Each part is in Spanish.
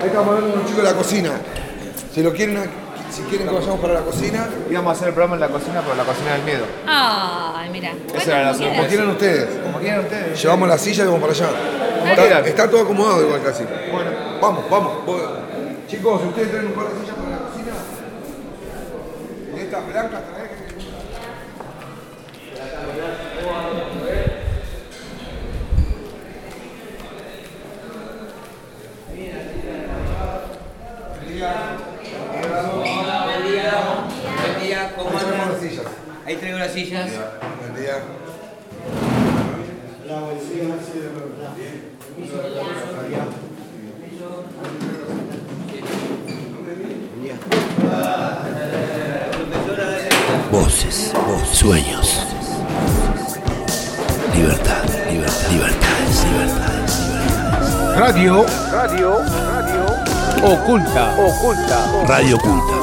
Ahí estamos hablando con un chico de la cocina. Si lo quieren, si quieren que vayamos para la cocina, Íbamos a hacer el programa en la cocina, pero la cocina del miedo. Ay, mira. Esa era la como como quieran ustedes. Como quieran ustedes. Llevamos la silla y vamos para allá. Está, todo acomodado igual casi. Bueno, Vamos, vamos. Chicos, si ustedes traen un par de sillas para la cocina. Y estas blancas traen. Buen día, ¿cómo Ahí traemos andan? las sillas. Traigo las sillas. Buen día. Voces, voces, sueños. Libertad, libertad, libertades, libertades, libertades. Radio, radio, radio, oculta, oculta, Radio Oculta.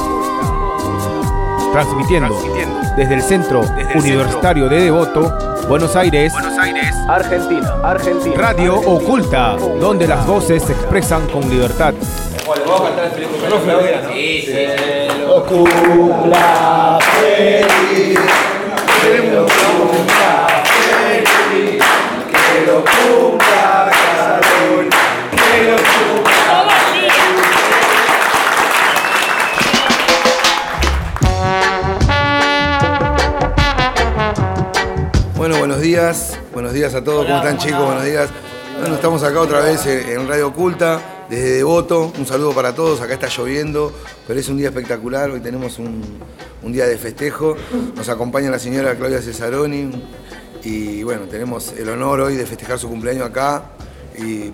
transmitiendo, desde el Centro Universitario de Devoto, Buenos Aires, Argentina, Argentina. Radio Oculta, donde las voces se expresan con libertad. Buenos días. Buenos días a todos. ¿Cómo están, chicos? Buenos días. Bueno, estamos acá otra vez en en Radio Oculta, desde Devoto. Un saludo para todos. Acá está lloviendo, pero es un día espectacular. Hoy tenemos un, un día de festejo. Nos acompaña la señora Claudia Cesaroni. Y bueno, tenemos el honor hoy de festejar su cumpleaños acá. Y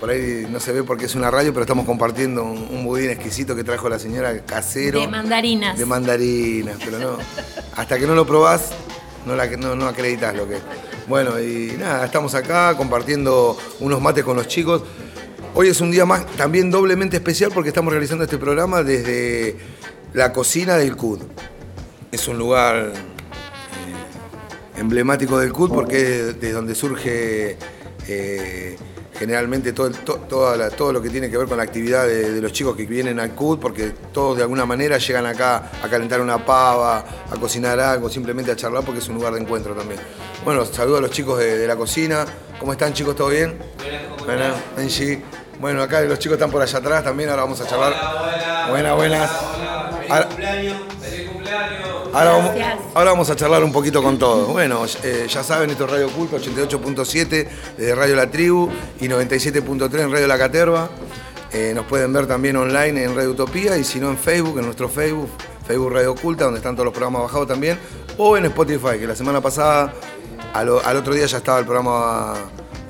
por ahí no se ve porque es una radio, pero estamos compartiendo un, un budín exquisito que trajo la señora casero. De mandarinas. De mandarinas, pero no. Hasta que no lo probás, no, la, no, no acreditas lo que es. Bueno, y nada, estamos acá compartiendo unos mates con los chicos. Hoy es un día más también doblemente especial porque estamos realizando este programa desde la cocina del CUD. Es un lugar eh, emblemático del CUD porque es de donde surge eh, generalmente todo, to- toda la- todo lo que tiene que ver con la actividad de, de los chicos que vienen al CUD, porque todos de alguna manera llegan acá a calentar una pava, a cocinar algo, simplemente a charlar porque es un lugar de encuentro también. Bueno, saludo a los chicos de, de la cocina. ¿Cómo están chicos? ¿Todo bien? Bueno, Angie. Bueno, acá los chicos están por allá atrás también, ahora vamos a charlar. Buenas, buenas. Ahora- Ahora vamos, Gracias. ahora vamos a charlar un poquito con todos. Bueno, eh, ya saben, esto es Radio Oculto 88.7 desde Radio La Tribu y 97.3 en Radio La Caterva. Eh, nos pueden ver también online en Radio Utopía y si no en Facebook, en nuestro Facebook, Facebook Radio Oculta, donde están todos los programas bajados también, o en Spotify, que la semana pasada, al, otro día ya estaba el programa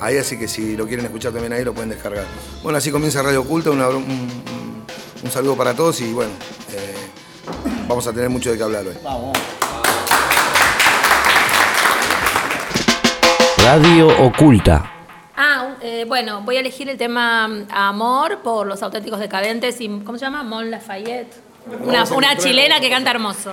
ahí, así que si lo quieren escuchar también ahí lo pueden descargar. Bueno, así comienza Radio Oculta, una- un, un- un saludo para todos y bueno, eh, vamos a tener mucho de qué hablar hoy. Radio Oculta. Ah, eh, bueno, voy a elegir el tema mm, Amor por los auténticos decadentes y ¿cómo se llama? Mon Lafayette. Una, Vamos chilena que canta hermoso.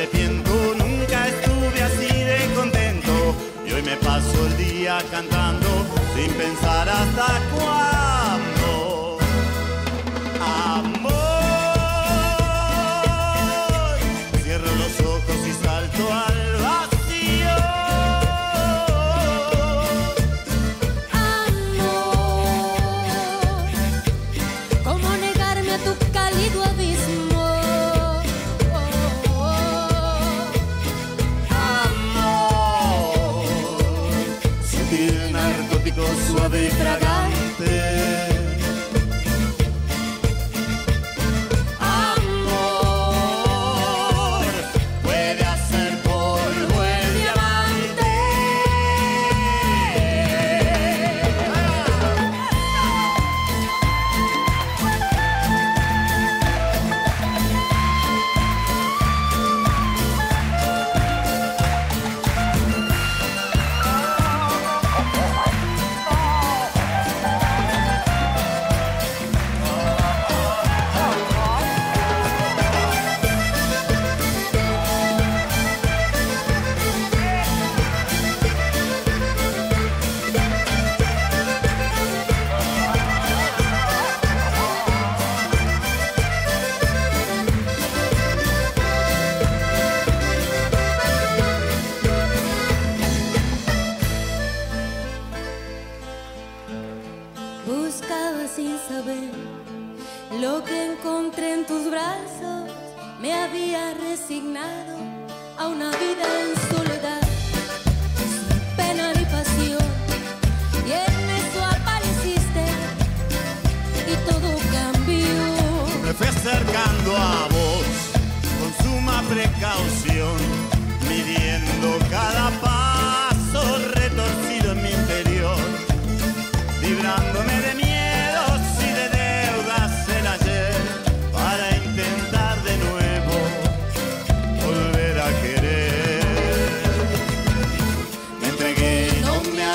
arrepiento, nunca estuve así de contento. Y hoy me paso el día cantando sin pensar hasta cuándo.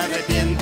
Arrepiento,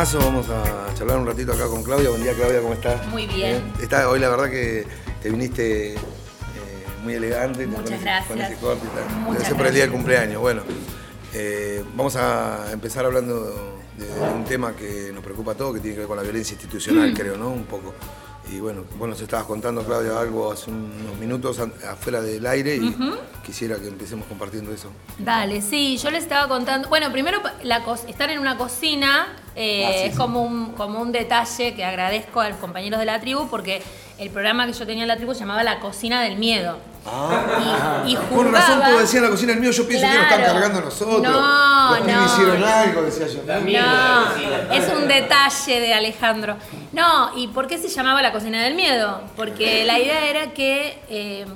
temazo vamos a charlar un ratito acá con Claudia. Buen día Claudia, ¿cómo estás? Muy bien. Está, hoy la verdad que te viniste eh, muy elegante. te Muchas pones gracias. Con ese corte y tal. Muchas ser por el día del gracias. cumpleaños. Bueno, eh, vamos a empezar hablando de, de un tema que nos preocupa a todos, que tiene que ver con la violencia Mm. institucional, creo, ¿no? Un poco. Y bueno, vos nos estabas contando, Claudia, algo hace unos minutos afuera del aire y quisiera que empecemos compartiendo eso. Dale, sí, yo les estaba contando. Bueno, primero la estar en una cocina eh, es como un, como un detalle que agradezco a los compañeros de la tribu porque el programa que yo tenía en la tribu se llamaba La Cocina del Miedo. y, y Con razón todo decían la cocina del mío, yo pienso que nos están Claro. cargando a nosotros. No, Los no. hicieron algo, decía yo. No, es un detalle de Alejandro. No, ¿y por qué se llamaba la cocina del miedo? Porque la idea era que eh,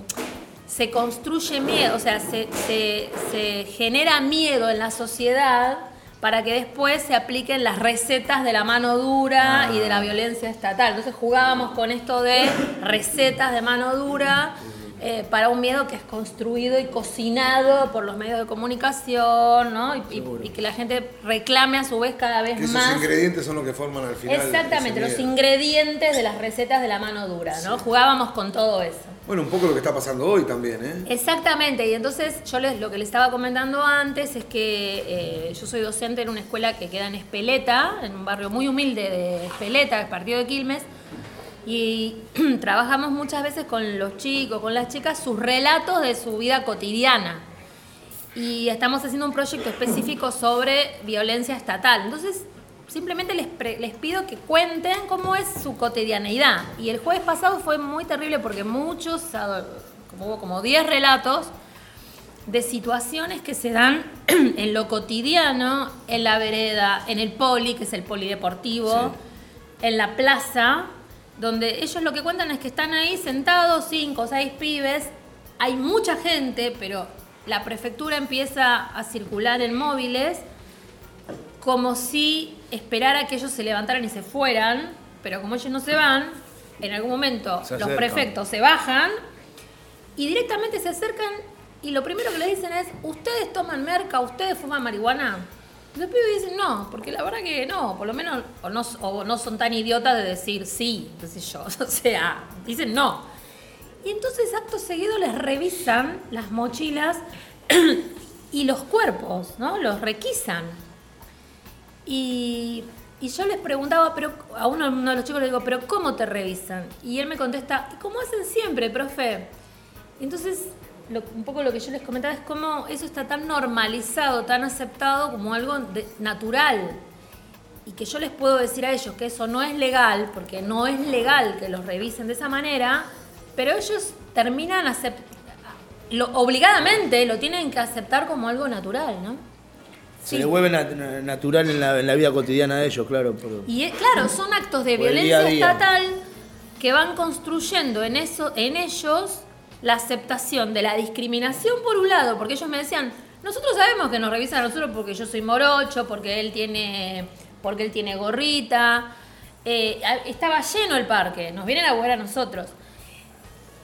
se construye miedo, o sea, se, se- se genera miedo en la sociedad para que después se apliquen las recetas de la mano dura y de la violencia estatal. Entonces jugábamos con esto de recetas de mano dura eh, para un miedo que es construido y cocinado por los medios de comunicación, ¿no? Y, y- y que la gente reclame a su vez cada vez Que esos más. ingredientes son los que forman al final. Exactamente, los ingredientes de las recetas de la mano dura, ¿no? Jugábamos con todo eso. Bueno, un poco lo que está pasando hoy también, ¿eh? Exactamente, y entonces yo les, lo que les estaba comentando antes es que eh, yo soy docente en una escuela que queda en Espeleta, en un barrio muy humilde de Espeleta, el partido de Quilmes, y trabajamos muchas veces con los chicos, con las chicas, sus relatos de su vida cotidiana. Y estamos haciendo un proyecto específico sobre violencia estatal. Entonces, simplemente les, pre- les pido que cuenten cómo es su cotidianeidad. Y el jueves pasado fue muy terrible porque muchos, como hubo como 10 relatos de situaciones que se dan en lo cotidiano, en la vereda, en el poli, que es el polideportivo, en la plaza, donde ellos lo que cuentan es que están ahí sentados, cinco o seis pibes, hay mucha gente, pero la prefectura empieza a circular en móviles como si esperara que ellos se levantaran y se fueran, pero como ellos no se van, en algún momento los prefectos se bajan y directamente se acercan y lo primero que le dicen es, ¿ustedes toman merca? ¿Ustedes fuman marihuana? Los pibes dicen no, porque la verdad que no, por lo menos o no, o no son tan idiotas de decir sí, qué sé yo. O sea, dicen no. Y entonces acto seguido les revisan las mochilas y los cuerpos, ¿no? Los requisan. Y, y yo les preguntaba, pero a uno, uno de los chicos le digo, pero ¿cómo te revisan? Y él me contesta, ¿cómo hacen siempre, profe? Entonces, lo- un poco lo que yo les comentaba es cómo eso está tan normalizado, tan aceptado como algo de- natural. Y que yo les puedo decir a ellos que eso no es legal, porque no es legal que los revisen de esa manera, pero ellos terminan lo, obligadamente lo tienen que aceptar como algo natural, ¿no? Se le vuelve nat- na- natural en la, en la vida cotidiana de ellos, claro. por- Y claro, son actos de violencia día a día. estatal que van construyendo en eso, en ellos la aceptación de la discriminación por un lado, porque ellos me decían, nosotros sabemos que nos revisan a nosotros porque yo soy morocho, porque él tiene, porque él tiene gorrita, eh, estaba lleno el parque, nos vienen a ver a nosotros.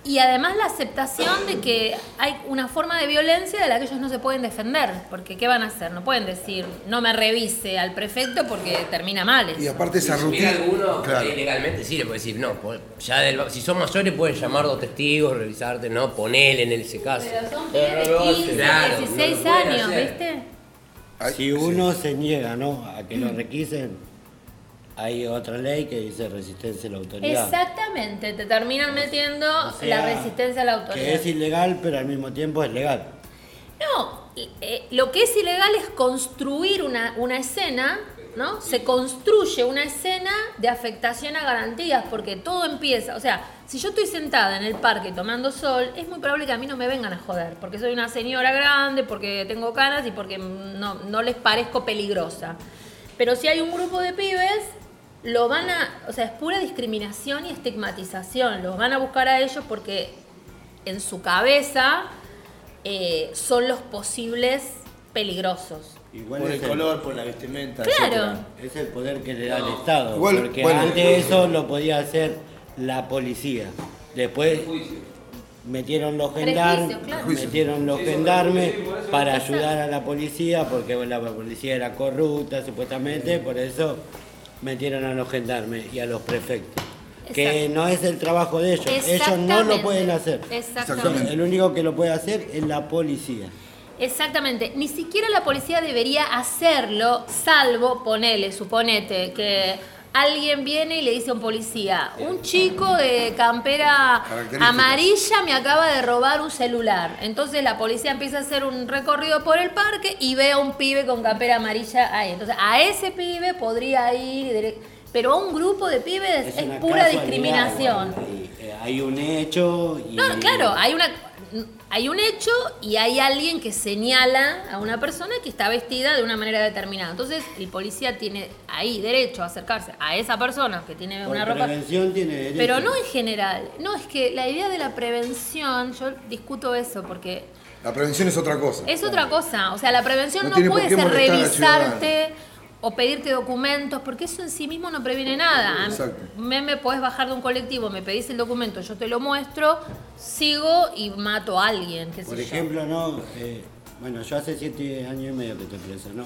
Y además la aceptación de que hay una forma de violencia de la que ellos no se pueden defender, porque ¿qué van a hacer? No pueden decir, no me revise al prefecto porque termina mal. Y aparte esa Si rutina. alguno, Claro. eh, legalmente sí le puede decir, no, po- ya del- si son mayores pueden llamar dos testigos, revisarte, no, ponele en ese caso. Pero son Pero pibes no lo de hacen. 15, Claro, no lo 16 pueden años, hacer. ¿viste? Si uno se niega ¿no? a que lo requisen, hay otra ley que dice resistencia a la autoridad. Exactamente, te terminan metiendo O sea, la resistencia a la Que autoridad. es ilegal, pero al mismo tiempo es legal. No, eh, lo que es ilegal es construir una, una escena, ¿no? Se construye una escena de afectación a garantías, porque todo empieza, o sea, si yo estoy sentada en el parque tomando sol, es muy probable que a mí no me vengan a joder, porque soy una señora grande, porque tengo canas y porque no, no les parezco peligrosa. Pero si hay un grupo de pibes, lo van a, o sea, es pura discriminación y estigmatización, los van a buscar a ellos porque en su cabeza eh, son los posibles peligrosos. Igual por es el color, por la vestimenta. Claro. etcétera. Es el poder que le da el Estado. Igual, porque bueno. antes eso lo podía hacer la policía. Después metieron los gendarmes, claro. metieron los gendarmes para ayudar a la policía, porque bueno, la policía era corrupta supuestamente, por eso metieron a los gendarmes y a los prefectos. Que no es el trabajo de ellos, ellos no lo pueden hacer. Exactamente. El único que lo puede hacer es la policía. Exactamente. Ni siquiera la policía debería hacerlo, salvo, ponele, suponete, que alguien viene y le dice a un policía, un chico de campera amarilla me acaba de robar un celular. Entonces la policía empieza a hacer un recorrido por el parque y ve a un pibe con campera amarilla ahí. Entonces a ese pibe podría ir, pero a un grupo de pibes es, pura discriminación. Hay, eh, hay un hecho y... No, claro, hay una hay un hecho y hay alguien que señala a una persona que está vestida de una manera determinada. Entonces, el policía tiene ahí derecho a acercarse a esa persona que tiene Por una ropa. prevención tiene derecho. Pero no en general. No, es que la idea de la prevención, yo discuto eso porque La prevención es otra cosa. es otra cosa. O sea, la prevención No no, puede ser revisarte o pedirte documentos, porque eso en sí mismo no previene nada. Exacto. Me, me podés bajar de un colectivo, me pedís el documento, yo te lo muestro, sigo y mato a alguien. qué sé Por yo. ejemplo, no, eh, bueno, yo hace siete años y medio que estoy preso, ¿no?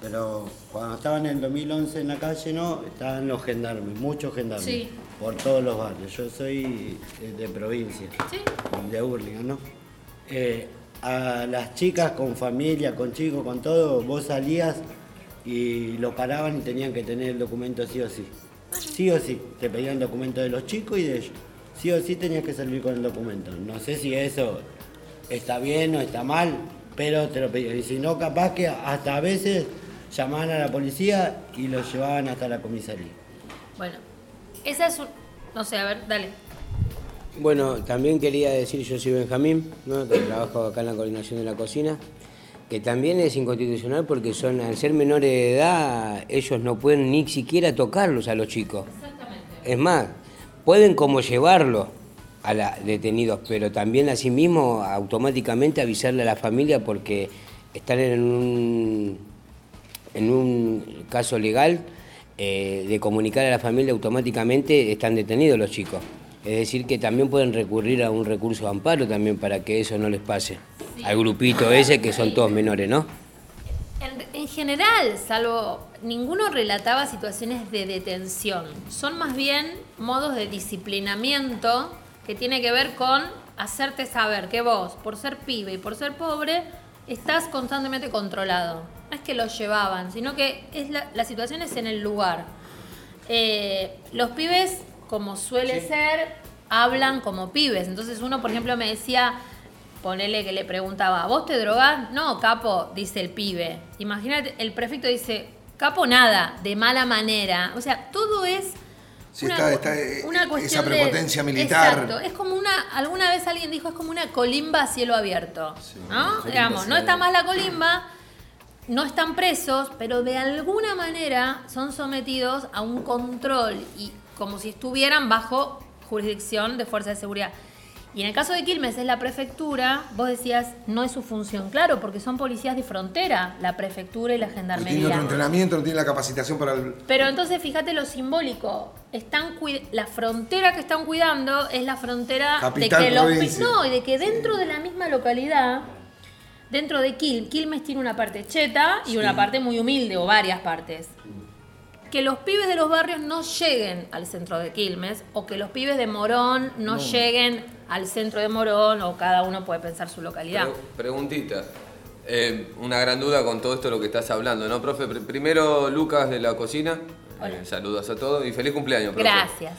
Pero cuando estaba en el 2011 en la calle, ¿no? Estaban los gendarmes, muchos gendarmes, Sí. por todos los barrios. Yo soy eh, de provincia, Sí. de Hurlingham, ¿no? Eh, a las chicas con familia, con chicos, con todo, vos salías y lo paraban y tenían que tener el documento sí o sí. Sí o sí, te pedían documento de los chicos y de ellos. Sí o sí tenías que salir con el documento. No sé si eso está bien o está mal, pero te lo pedían. Y si no, capaz que hasta a veces llamaban a la policía y lo llevaban hasta la comisaría. Bueno, esa es un... No sé, a ver, dale. Bueno, también quería decir, yo soy Benjamín, ¿no? que trabajo acá en la coordinación de la cocina, que también es inconstitucional porque son, al ser menores de edad, ellos no pueden ni siquiera tocarlos a los chicos. Es más, pueden como llevarlos a la detenidos, pero también asimismo automáticamente avisarle a la familia porque están en un, en un caso legal eh, de comunicar a la familia automáticamente están detenidos los chicos. Es decir, que también pueden recurrir a un recurso de amparo también para que eso no les pase. Al grupito ese que son todos menores, ¿no? En, en general, salvo ninguno relataba situaciones de detención. Son más bien modos de disciplinamiento que tiene que ver con hacerte saber que vos, por ser pibe y por ser pobre, estás constantemente controlado. No es que lo llevaban, sino que es la, la situación es en el lugar. Eh, los pibes, como suele ser, hablan como pibes. Entonces uno, por ejemplo, me decía, ponele que le preguntaba, ¿vos te drogás? No, capo, dice el pibe. Imagínate, el prefecto dice, capo nada, de mala manera. O sea, todo es Sí, una, está, está, eh, esa cuestión de- prepotencia militar. Exacto, es como una, alguna vez alguien dijo, es como una colimba a cielo abierto. ¿No? Digamos, no está más la colimba, no están presos, pero de alguna manera son sometidos a un control y como si estuvieran bajo jurisdicción de fuerzas de seguridad. Y en el caso de Quilmes es la prefectura, vos decías, no es su función, claro, porque son policías de frontera, la prefectura y la No tiene gendarmería. otro entrenamiento, no tiene la capacitación para el. Pero entonces fíjate lo simbólico. Están la frontera que están cuidando es la frontera Capital, de que los no y de que dentro de la misma localidad, dentro de Quil, Quilmes tiene una parte cheta y una parte muy humilde o varias partes. Que los pibes de los barrios no lleguen al centro de Quilmes o que los pibes de Morón no, lleguen al centro de Morón o cada uno puede pensar su localidad. Pre- preguntita. Eh, una gran duda con todo esto lo que estás hablando, ¿no, profe? Pr- Primero, Lucas de la cocina. Hola. Eh, saludos a todos y feliz cumpleaños, profe. Gracias.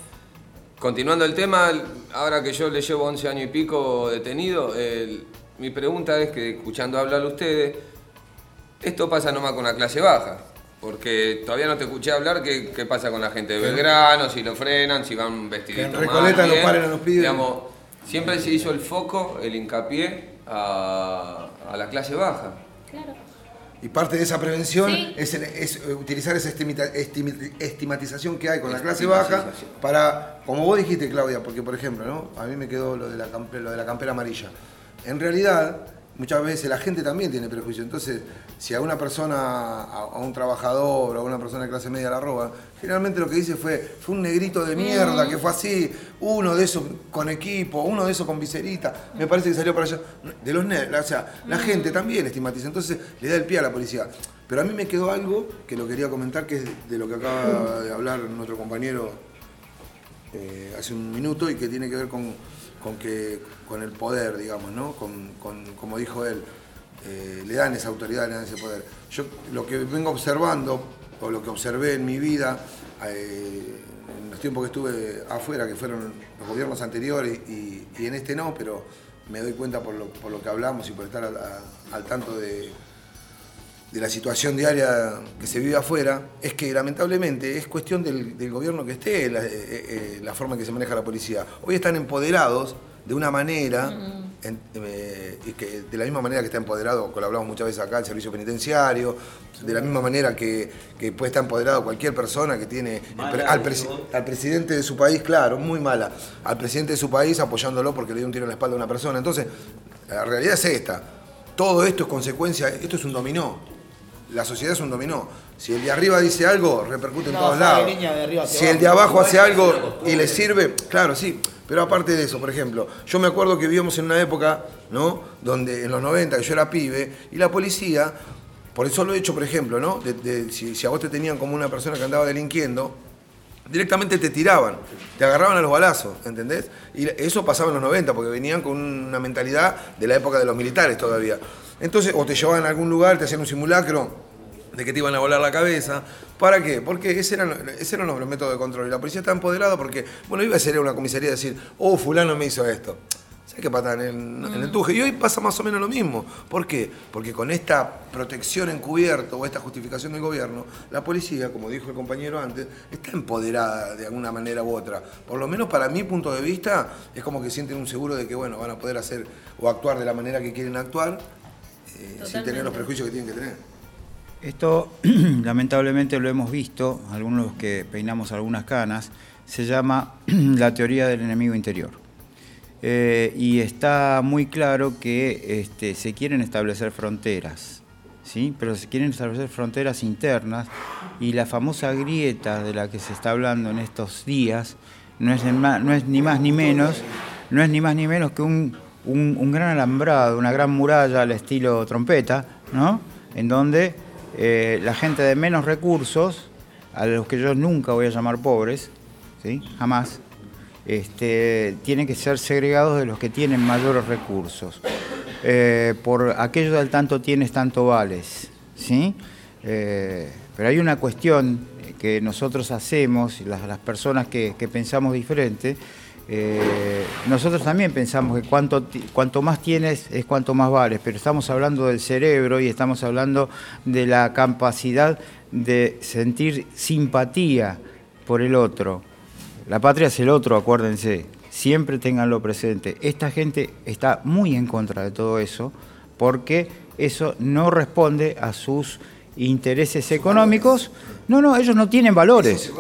Continuando el tema, ahora que yo le llevo 11 años y pico detenido, mi pregunta es que, escuchando hablar a ustedes, esto pasa nomás con la clase baja. Porque todavía no te escuché hablar qué, qué pasa con la gente de Belgrano, si lo frenan, si van vestiditos Que en más Recoleta lo bien. paren a los pibes. Digamos, siempre se hizo el foco, el hincapié a, a la clase baja. Claro. Y parte de esa prevención Sí. es, el- es, utilizar esa estimita- estimi- estimatización que hay con la clase baja para, como vos dijiste, Claudia, porque por ejemplo, ¿no? a mí me quedó lo de, la campe- lo de la campera amarilla. En realidad, muchas veces la gente también tiene prejuicio. Entonces, si a una persona, a, a un trabajador o a una persona de clase media la roba, generalmente lo que dice fue, fue un negrito de mierda, que fue así, uno de esos con equipo, uno de esos con viserita, me parece que salió para allá. De los negros, o sea, la gente también estigmatiza, entonces le da el pie a la policía. Pero a mí me quedó algo que lo quería comentar, que es de lo que acaba de hablar nuestro compañero eh, hace un minuto y que tiene que ver con, con que, con el poder, digamos, ¿no? Con, con- como dijo él, eh, le dan esa autoridad, le dan ese poder. Yo lo que vengo observando, o lo que observé en mi vida, eh, en los tiempos que estuve afuera, que fueron los gobiernos anteriores y, en este no, pero me doy cuenta por lo, por lo que hablamos y por estar al- tanto de, de la situación diaria que se vive afuera, es que lamentablemente es cuestión del, gobierno que esté, eh, la forma en que se maneja la policía. Hoy están empoderados de una manera, en- eh, y que de la misma manera que está empoderado, hablamos muchas veces acá, el servicio penitenciario, de la misma manera que, que puede estar empoderado cualquier persona que tiene al, presi- al presidente de su país, claro, muy mala, al presidente de su país apoyándolo porque le dio un tiro en la espalda a una persona. Entonces, la realidad es esta. Todo esto es consecuencia, esto es un dominó. La sociedad es un dominó. Si el de arriba dice algo, repercute en No, todos lados. arriba Si el de abajo. hace algo y le sirve, claro, sí. Pero aparte de eso, por ejemplo, yo me acuerdo que vivíamos en una época, ¿no? Donde en los 90, que yo era pibe, y la policía, por eso lo he hecho, por ejemplo, ¿no? De- de- si, si a vos te tenían como una persona que andaba delinquiendo, directamente te tiraban, te agarraban a los balazos, ¿entendés? Y eso pasaba en los 90, porque venían con una mentalidad de la época de los militares todavía. Entonces, o te llevaban a algún lugar, te hacían un simulacro de que te iban a volar la cabeza. ¿Para qué? Porque ese eran, ese eran los métodos de control. Y la policía está empoderada porque, bueno, iba a ser una comisaría y decir, oh, fulano me hizo esto. ¿Sabes qué pasa? En el, en el tuje. Y hoy pasa más o menos lo mismo. ¿Por qué? Porque con esta protección encubierta o esta justificación del gobierno, la policía, como dijo el compañero antes, está empoderada de alguna manera u otra. Por lo menos para mi punto de vista, es como que sienten un seguro de que, bueno, van a poder hacer o actuar de la manera que quieren actuar, eh, sin tener los prejuicios que tienen que tener. Esto lamentablemente lo hemos visto, algunos que peinamos algunas canas, se llama la teoría del enemigo interior. Eh, y está muy claro que este, se quieren establecer fronteras, ¿sí? pero se quieren establecer fronteras internas y la famosa grieta de la que se está hablando en estos días no es, ni más ni menos, no es ni más ni menos que un, un- un gran alambrado, una gran muralla al estilo trompeta, ¿no? en donde eh, la gente de menos recursos, a los que yo nunca voy a llamar pobres, ¿sí? jamás, este, tienen que ser segregados de los que tienen mayores recursos. Eh, por aquello del tanto tienes, tanto vales. ¿sí? Eh, pero hay una cuestión que nosotros hacemos, las, las personas que, que pensamos diferente, eh, nosotros también pensamos que cuanto, cuanto más tienes es cuanto más vales, pero estamos hablando del cerebro y estamos hablando de la capacidad de sentir simpatía por el otro. La patria es el otro, acuérdense, siempre tenganlo presente. Esta gente está muy en contra de todo eso porque eso no responde a sus intereses económicos. No, no, ellos no tienen valores.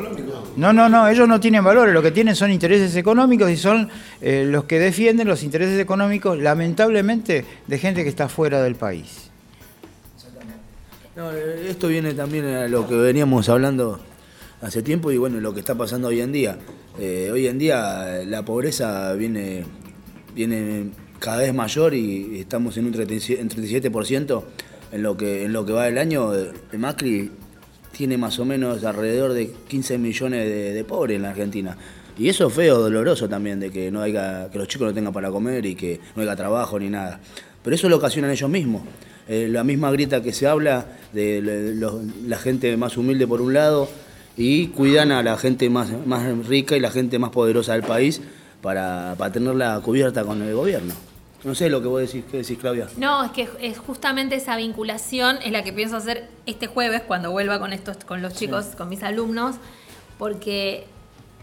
No, no, no, ellos no tienen valores, lo que tienen son intereses económicos y son eh, los que defienden los intereses económicos, lamentablemente, de gente que está fuera del país. No, eh, esto viene también a lo que veníamos hablando hace tiempo y bueno, lo que está pasando hoy en día. Eh, hoy en día la pobreza viene, viene cada vez mayor y estamos en un 37%, en 37% en lo que en lo que va del año. El Macri tiene más o menos alrededor de 15 millones de, pobres en la Argentina. Y eso es feo, doloroso también, de que no haya, que los chicos no tengan para comer y que no haya trabajo ni nada. Pero eso lo ocasionan ellos mismos. Eh, la misma grita que se habla de la gente más humilde por un lado y cuidan a la gente más, más rica y la gente más poderosa del país para, para tenerla cubierta con el gobierno. No sé lo que vos decís, ¿qué decís, Claudia? No, es que es justamente esa vinculación es la que pienso hacer este jueves cuando vuelva con estos, con los chicos, con mis alumnos, porque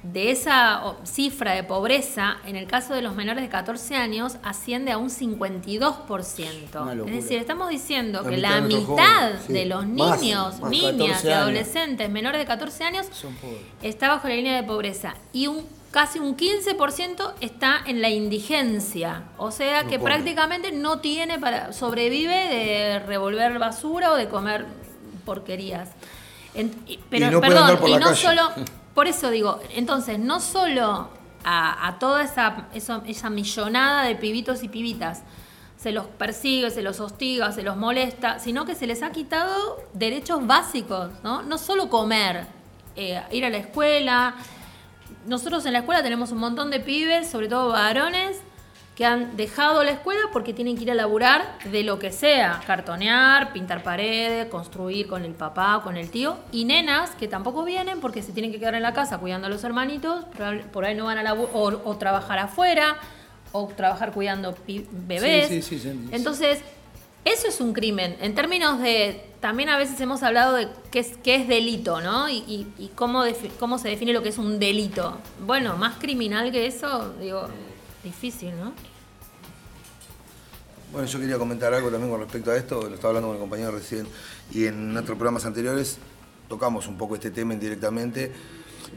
de esa cifra de pobreza, en el caso de los menores de 14 años, asciende a un 52%. Una Es decir, estamos diciendo La que mitad la mitad jóvenes, sí. de los niños, más, niñas 14 y adolescentes menores de 14 años está bajo la línea de pobreza y un casi un 15% está en la indigencia, o sea que prácticamente no tiene para sobrevive de revolver basura o de comer porquerías. En- y- pero no perdón, por y no calle. solo por eso digo, entonces no solo a, a toda esa, eso- esa millonada de pibitos y pibitas se los persigue, se los hostiga, se los molesta, sino que se les ha quitado derechos básicos, ¿no? No solo comer, eh, ir a la escuela. Nosotros en la escuela tenemos un montón de pibes, sobre todo varones, que han dejado la escuela porque tienen que ir a laburar de lo que sea, cartonear, pintar paredes, construir con el papá, con el tío, y nenas que tampoco vienen porque se tienen que quedar en la casa cuidando a los hermanitos, por ahí no van a laburar, o, o trabajar afuera, o trabajar cuidando bebés. Sí, sí, sí, sí. Entonces, eso es un crimen. En términos de. También a veces hemos hablado de qué es, qué es delito, ¿no? Y, y- y cómo, cómo se define lo que es un delito. Bueno, más criminal que eso, digo, difícil, ¿no? Bueno, yo quería comentar algo también con respecto a esto, lo estaba hablando con el compañero recién, y en otros programas anteriores tocamos un poco este tema indirectamente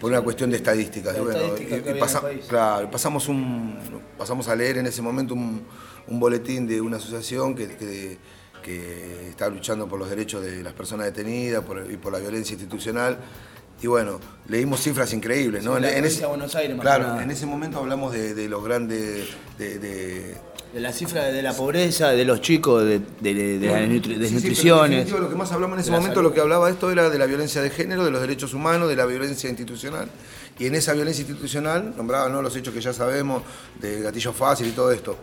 por una cuestión de estadísticas. Bueno, estadística y- que y pasa- claro, pasamos, un, pasamos a leer en ese momento un, un boletín de una asociación que, que- que está luchando por los derechos de las personas detenidas por- y por la violencia institucional. Y bueno, leímos cifras increíbles, ¿no? En- en ese- de Buenos Aires, más Claro, nada. en ese momento hablamos de, de los grandes... de- de, De la cifra de la pobreza, de los chicos, de, las Sí, sí, desnutriciones. lo que más hablamos en ese momento, salud. lo que hablaba esto era de la violencia de género, de los derechos humanos, de la violencia institucional. Y en esa violencia institucional nombraban ¿no? los hechos que ya sabemos, de gatillo fácil y todo esto.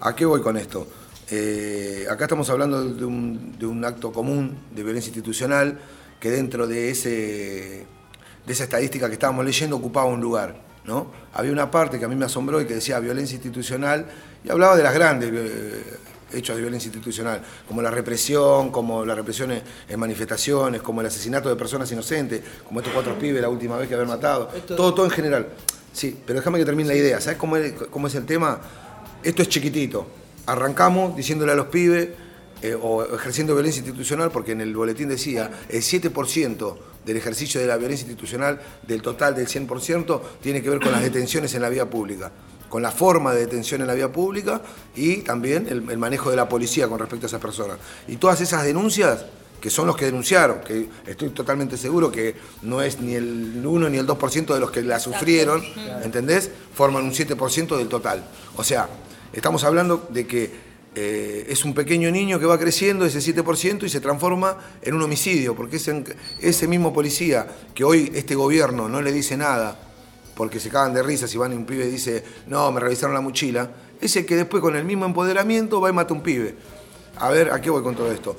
¿A qué voy con esto? Eh, acá estamos hablando de un, de un acto común de violencia institucional que dentro de, ese, de esa estadística que estábamos leyendo ocupaba un lugar. ¿no? Había una parte que a mí me asombró y que decía violencia institucional y hablaba de las grandes eh, hechos de violencia institucional, como la represión, como la represión en, manifestaciones, como el asesinato de personas inocentes, como estos cuatro pibes la última vez que haber matado, Esto- todo, todo en general. Sí, pero déjame que termine la idea. ¿Sabes cómo es, cómo es el tema? Esto es chiquitito. Arrancamos diciéndole a los pibes eh, o ejerciendo violencia institucional, porque en el boletín decía el 7% del ejercicio de la violencia institucional del total del 100% tiene que ver con las detenciones en la vía pública, con la forma de detención en la vía pública y también el, el manejo de la policía con respecto a esas personas. Y todas esas denuncias que son los que denunciaron, que estoy totalmente seguro que no es ni el 1 ni el 2% de los que la sufrieron, ¿entendés? Forman un 7% del total. O sea, estamos hablando de que eh, es un pequeño niño que va creciendo ese 7% y se transforma en un homicidio, porque ese, ese mismo policía que hoy este gobierno no le dice nada, porque se cagan de risa si van y un pibe dice, no, me revisaron la mochila, ese que después con el mismo empoderamiento va y mata un pibe. A ver, ¿a qué voy con todo esto?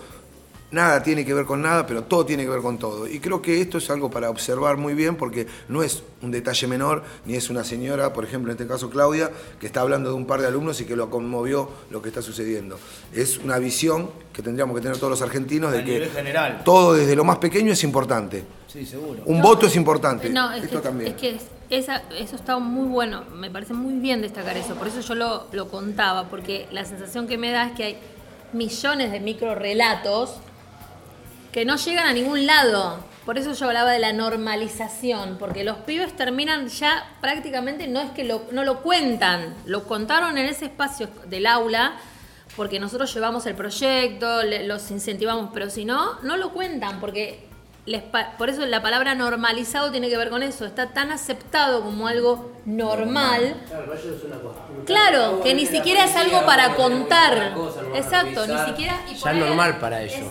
Nada tiene que ver con nada, pero todo tiene que ver con todo. Y creo que esto es algo para observar muy bien porque no es un detalle menor, ni es una señora, por ejemplo, en este caso Claudia, que está hablando de un par de alumnos y que lo conmovió lo que está sucediendo. Es una visión que tendríamos que tener todos los argentinos de A que nivel general. todo desde lo más pequeño es importante. Sí, seguro. Un voto es importante. No, es esto que, también. es que es- esa- eso está muy bueno, me parece muy bien destacar eso, por eso yo lo, lo contaba, porque la sensación que me da es que hay millones de microrelatos que no llegan a ningún lado. Por eso yo hablaba de la normalización, porque los pibes terminan ya prácticamente, no es que lo, no lo cuentan, lo contaron en ese espacio del aula, porque nosotros llevamos el proyecto, le- los incentivamos, pero si no, no lo cuentan, porque les pa- por eso la palabra normalizado tiene que ver con eso, está tan aceptado como algo normal. Claro, que ni siquiera es algo para contar. Exacto, ni siquiera. y Ya normal para ellos.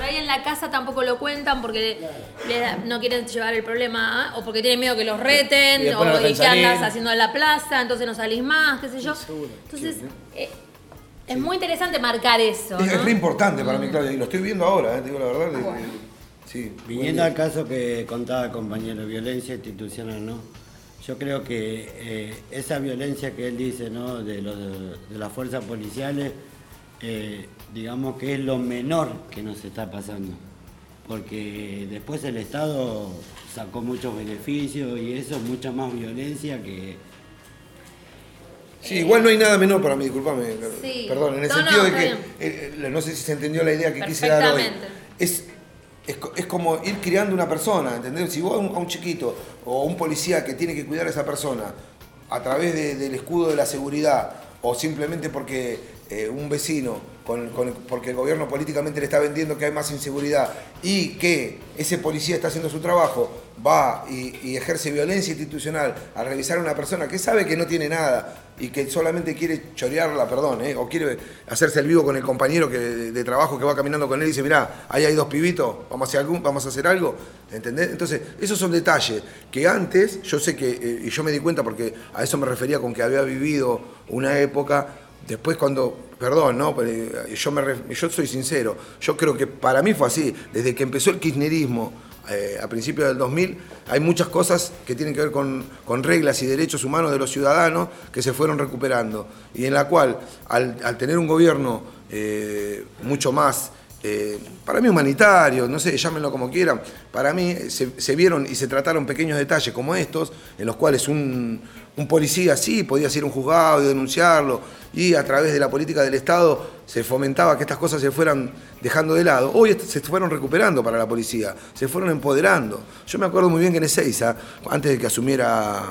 Por ahí en la casa tampoco lo cuentan porque no quieren llevar el problema ¿ah? o porque tienen miedo que los reten no o dejan y que andas haciendo en la plaza, entonces no salís más, qué sé yo. Entonces, eh, es muy interesante marcar eso. Es, es ¿no? re importante para mí, Claudia, y lo estoy viendo ahora, eh, te digo la verdad. Bueno. de- sí, Viniendo al caso que contaba el compañero, violencia institucional, ¿no? Yo creo que eh, esa violencia que él dice, ¿no? De, los- de las fuerzas policiales, eh, digamos que es lo menor que nos está pasando. Porque después el Estado sacó muchos beneficios y eso es mucha más violencia que... Sí, igual no hay nada menor para mí, disculpame. Sí. Perdón, en el No, sentido no, de que, eh, eh, no sé si se entendió la idea que quise dar hoy. Es, es, es como ir criando una persona, ¿entendés? Si vos a un, a un chiquito o un policía que tiene que cuidar a esa persona a través de- del escudo de la seguridad o simplemente porque eh, un vecino, porque el gobierno políticamente le está vendiendo que hay más inseguridad y que ese policía está haciendo su trabajo, va y, ejerce violencia institucional al revisar a una persona que sabe que no tiene nada y que solamente quiere chorearla, perdón, ¿eh? o quiere hacerse el vivo con el compañero que, de, de trabajo que va caminando con él y dice, mirá, ahí hay dos pibitos, vamos a hacer, algún, vamos a hacer algo, ¿entendés? Entonces, esos son detalles que antes, yo sé que, eh, y yo me di cuenta porque a eso me refería con que había vivido una época, después cuando, perdón, ¿no? Pero, eh, yo, me, yo soy sincero, yo creo que para mí fue así, desde que empezó el kirchnerismo, eh, a principios del 2000, hay muchas cosas que tienen que ver con, con reglas y derechos humanos de los ciudadanos que se fueron recuperando. Y en la cual, al, al tener un gobierno eh, mucho más, para mí humanitario, no sé, llámenlo como quieran, para mí se vieron y se trataron pequeños detalles como estos, en los cuales un, un policía sí podía a un juzgado y denunciarlo, y a través de la política del Estado se fomentaba que estas cosas se fueran dejando de lado. Hoy se fueron recuperando para la policía, se fueron empoderando. Yo me acuerdo muy bien que en Ezeiza, antes de que asumiera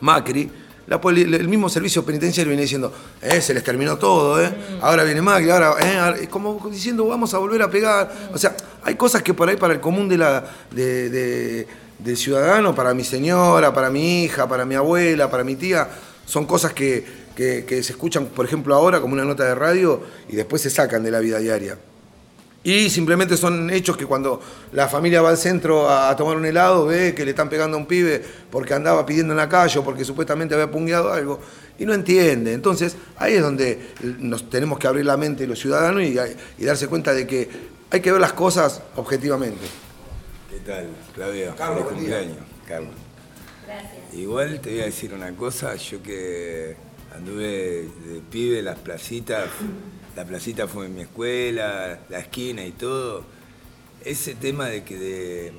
Macri, la poli- el mismo servicio penitenciario viene diciendo, eh, se les terminó todo, eh, ahora viene Macri, ahora, eh, ahora", es como diciendo, vamos a volver a pegar. O sea, hay cosas que por ahí para el común de la, de- de- del ciudadano, para mi señora, para mi hija, para mi abuela, para mi tía, son cosas que, que- se escuchan, por ejemplo, ahora como una nota de radio y después se sacan de la vida diaria. Y simplemente son hechos que cuando la familia va al centro a, tomar un helado, ve que le están pegando a un pibe porque andaba pidiendo en la calle o porque supuestamente había pungueado algo y no entiende. Entonces ahí es donde nos tenemos que abrir la mente los ciudadanos y darse cuenta de que hay que ver las cosas objetivamente. ¿Qué tal, Claudia? Carlos, Feliz cumpleaños, Carlos. Igual te voy a decir una cosa, yo que anduve de pibe en las placitas, la placita fue en mi escuela, la esquina y todo, ese tema de que de,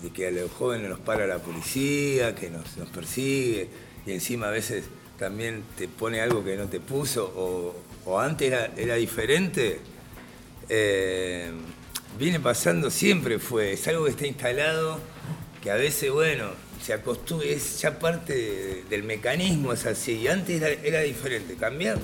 de que a los jóvenes nos para la policía, que nos, nos persigue, y encima a veces también te pone algo que no te puso, o, o antes era, era diferente, eh, viene pasando, siempre fue, es algo que está instalado, que a veces, bueno, se acostumbra, es ya parte de- del mecanismo, es así, y antes era, era diferente, cambiar,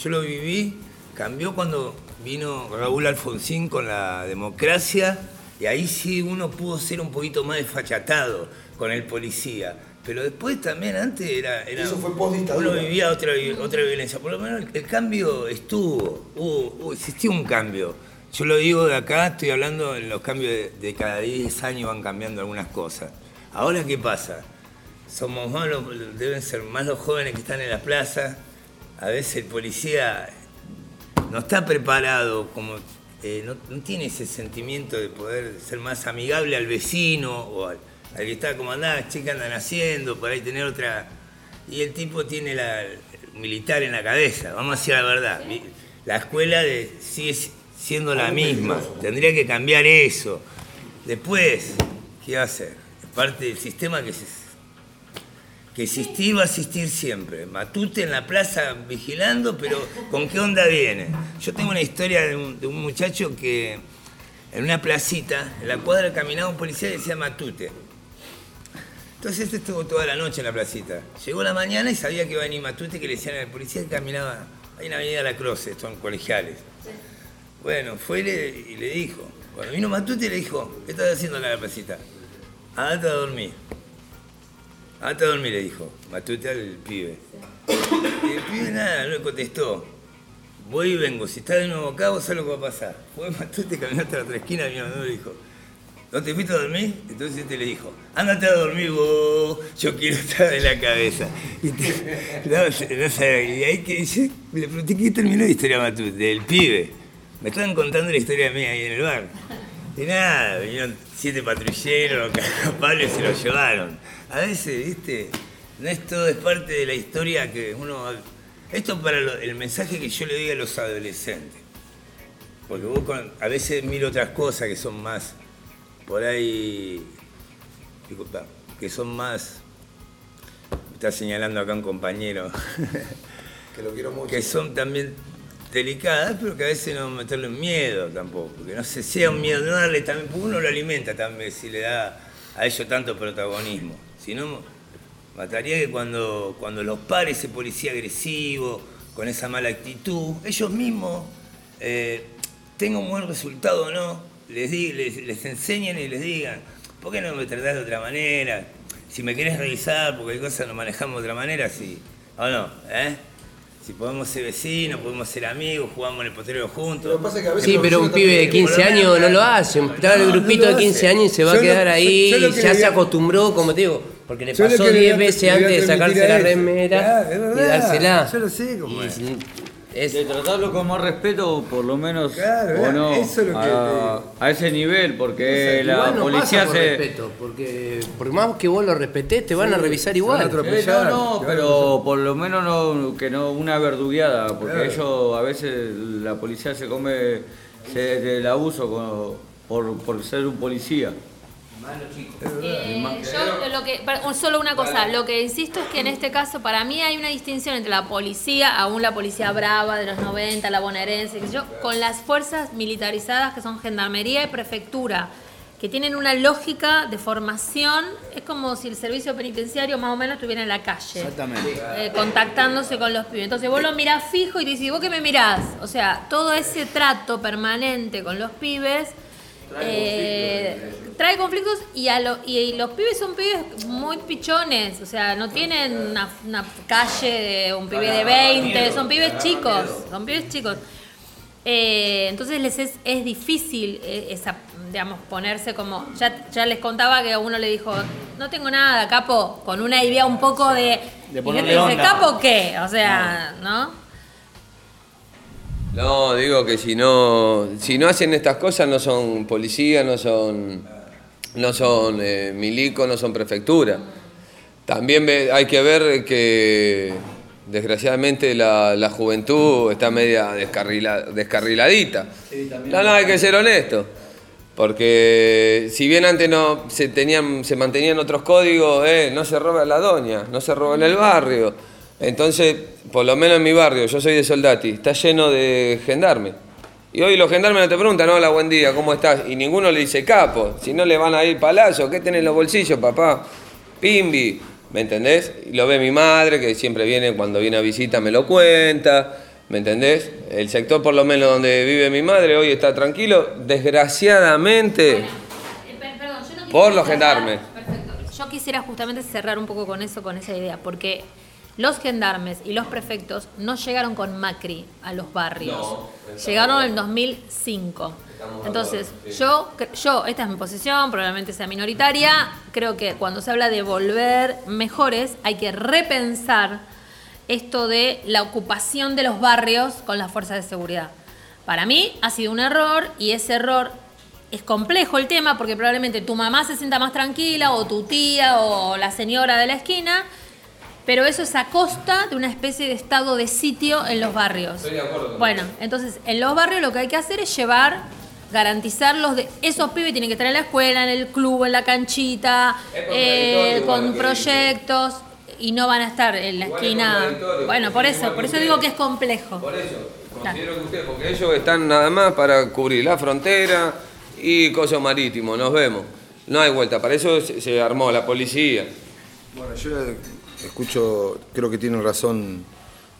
yo lo viví, cambió cuando vino Raúl Alfonsín con la democracia, y ahí sí uno pudo ser un poquito más desfachatado con el policía. Pero después también antes era... era Eso fue post-dictadura. Uno vivía otra, otra violencia. Por lo menos el, el cambio estuvo, hubo- hubo- existió un cambio. Yo lo digo de acá, estoy hablando en los cambios de, de cada 10 años van cambiando algunas cosas. Ahora, ¿qué pasa? Somos más los, deben ser más los jóvenes que están en la plaza. A veces el policía no está preparado, como eh, no, no tiene ese sentimiento de poder ser más amigable al vecino o al, al que está como andá, ¿qué andan haciendo? Por ahí tener otra. Y el tipo tiene la el militar en la cabeza, vamos a decir la verdad. La escuela de- sigue si- siendo la misma, tendría que cambiar eso. Después, ¿qué va a hacer? Es parte del sistema que se, que existir va a existir siempre. Matute en la plaza vigilando, pero ¿con qué onda viene? Yo tengo una historia de un, de un muchacho que en una placita, en la cuadra caminaba un policía que decía Matute. Entonces este estuvo toda la noche en la placita. Llegó la mañana y sabía que iba a venir Matute, que le decían al policía que caminaba ahí en la avenida La Croce, son colegiales. Bueno, fue y le, dijo, cuando vino Matute le dijo, ¿qué estás haciendo en la placita? Andate a dormir. Andate a dormir, le dijo. Matute al pibe. Y el pibe nada, no le contestó. Voy y vengo, si estás de nuevo acá, vos sabés lo que va a pasar. Fue Matute, caminó hasta la otra esquina, de nuevo y le dijo, ¿no te fuiste a dormir? Entonces este le dijo, ándate a dormir vos, yo quiero estar en la cabeza. Y, te- y ahí que dice, le pregunté qué terminó la historia de Matute, del pibe. Me estaban contando la historia mía ahí en el bar. Y nada, vinieron siete patrulleros, y se lo llevaron. A veces, viste, no es todo, es parte de la historia que uno... Esto para lo- el mensaje que yo le doy a los adolescentes. Porque vos con- a veces miro otras cosas que son más, por ahí, disculpa, que son más, me está señalando acá un compañero, Que lo quiero mucho. que son también delicadas, pero que a veces no meterle en miedo tampoco, porque no se sea un miedo, no darle también, porque uno lo alimenta también si le da a ellos tanto protagonismo. Si no, mataría que cuando, cuando los pare ese policía agresivo, con esa mala actitud, ellos mismos, eh, tengan un buen resultado o no, les, di- les, enseñen y les digan, ¿por qué no me tratás de otra manera? Si me querés revisar, porque hay cosas lo manejamos de otra manera, sí. ¿O no? ¿Eh? Si podemos ser vecinos, podemos ser amigos, jugamos en el potrero juntos. Sí, pero un pibe de 15 años no lo hace. Está en el grupito de 15 años y se va a quedar ahí y ya se acostumbró, como te digo, porque le pasó que le 10 voy a- veces antes de sacarse la remera y dársela. yo lo sé cómo Y es. Es- De tratarlo con más respeto, por lo menos, Claro, o no, eso es lo que a, a ese nivel, porque la Igual no policía pasa por se... respeto, porque por más que vos lo respetés, te van a revisar igual. Eh, no, no, pero por lo menos no, que no una verdugueada, porque Claro. ellos a veces la policía se come se, del abuso con- por, por ser un policía. Eh, yo lo que, solo una cosa, lo que insisto es que en este caso para mí hay una distinción entre la policía, aún la policía brava de los 90, la bonaerense, yo, con las fuerzas militarizadas que son gendarmería y prefectura, que tienen una lógica de formación, es como si el servicio penitenciario más o menos estuviera en la calle. Exactamente. eh, contactándose con los pibes. Entonces vos lo mirás fijo y te dices, ¿vos qué me mirás? O sea, todo ese trato permanente con los pibes eh, trae conflictos y, a lo- y, y los pibes son pibes muy pichones, o sea, no tienen una, una calle de un pibe de 20, son pibes chicos, son pibes chicos. Eh, entonces les es, es difícil eh, esa, digamos, ponerse como. Ya, ya les contaba que a uno le dijo, no tengo nada, capo, con una idea un poco de. De y dice, onda. ¿capo qué? O sea, ¿no? No, digo que si no, si no hacen estas cosas no son policía, no son, no son eh, milico, no son prefectura. También hay que ver que desgraciadamente la, la juventud está media descarrila- descarriladita. No, no, hay que ser honesto. Porque si bien antes no se tenían, se mantenían otros códigos, eh, no se roba la doña, no se roba en el barrio. Entonces, por lo menos en mi barrio, yo soy de Soldati, está lleno de gendarmes. Y hoy los gendarmes no te preguntan, hola, buen día, ¿cómo estás? Y ninguno le dice capo, si no le van a ir palazo, ¿qué tenés en los bolsillos, papá? Pimbi, ¿me entendés? Y lo ve mi madre, que siempre viene, cuando viene a visita me lo cuenta, ¿me entendés? El sector por lo menos donde vive mi madre hoy está tranquilo, desgraciadamente, por los gendarmes. Yo quisiera justamente cerrar un poco con eso, con esa idea, porque los gendarmes y los prefectos no llegaron con Macri a los barrios. No, llegaron en 2005. Estamos de Entonces, acuerdo, sí. yo, yo, esta es mi posición, probablemente sea minoritaria, creo que cuando se habla de volver mejores, hay que repensar esto de la ocupación de los barrios con las fuerzas de seguridad. Para mí ha sido un error y ese error es complejo el tema porque probablemente tu mamá se sienta más tranquila o tu tía o la señora de la esquina, pero eso es a costa de una especie de estado de sitio en los barrios. Estoy de acuerdo con Bueno, entonces en los barrios lo que hay que hacer es llevar, garantizar los de esos pibes tienen que estar en la escuela, en el club, en la canchita, eh, con proyectos y no van a estar en la Igual esquina. Bueno, por eso, por eso digo que es complejo. Por eso, considero que usted, porque ellos están nada más para cubrir la frontera y coso marítimo, nos vemos. No hay vuelta, para eso se, se armó la policía. Bueno, yo escucho, creo que tienen razón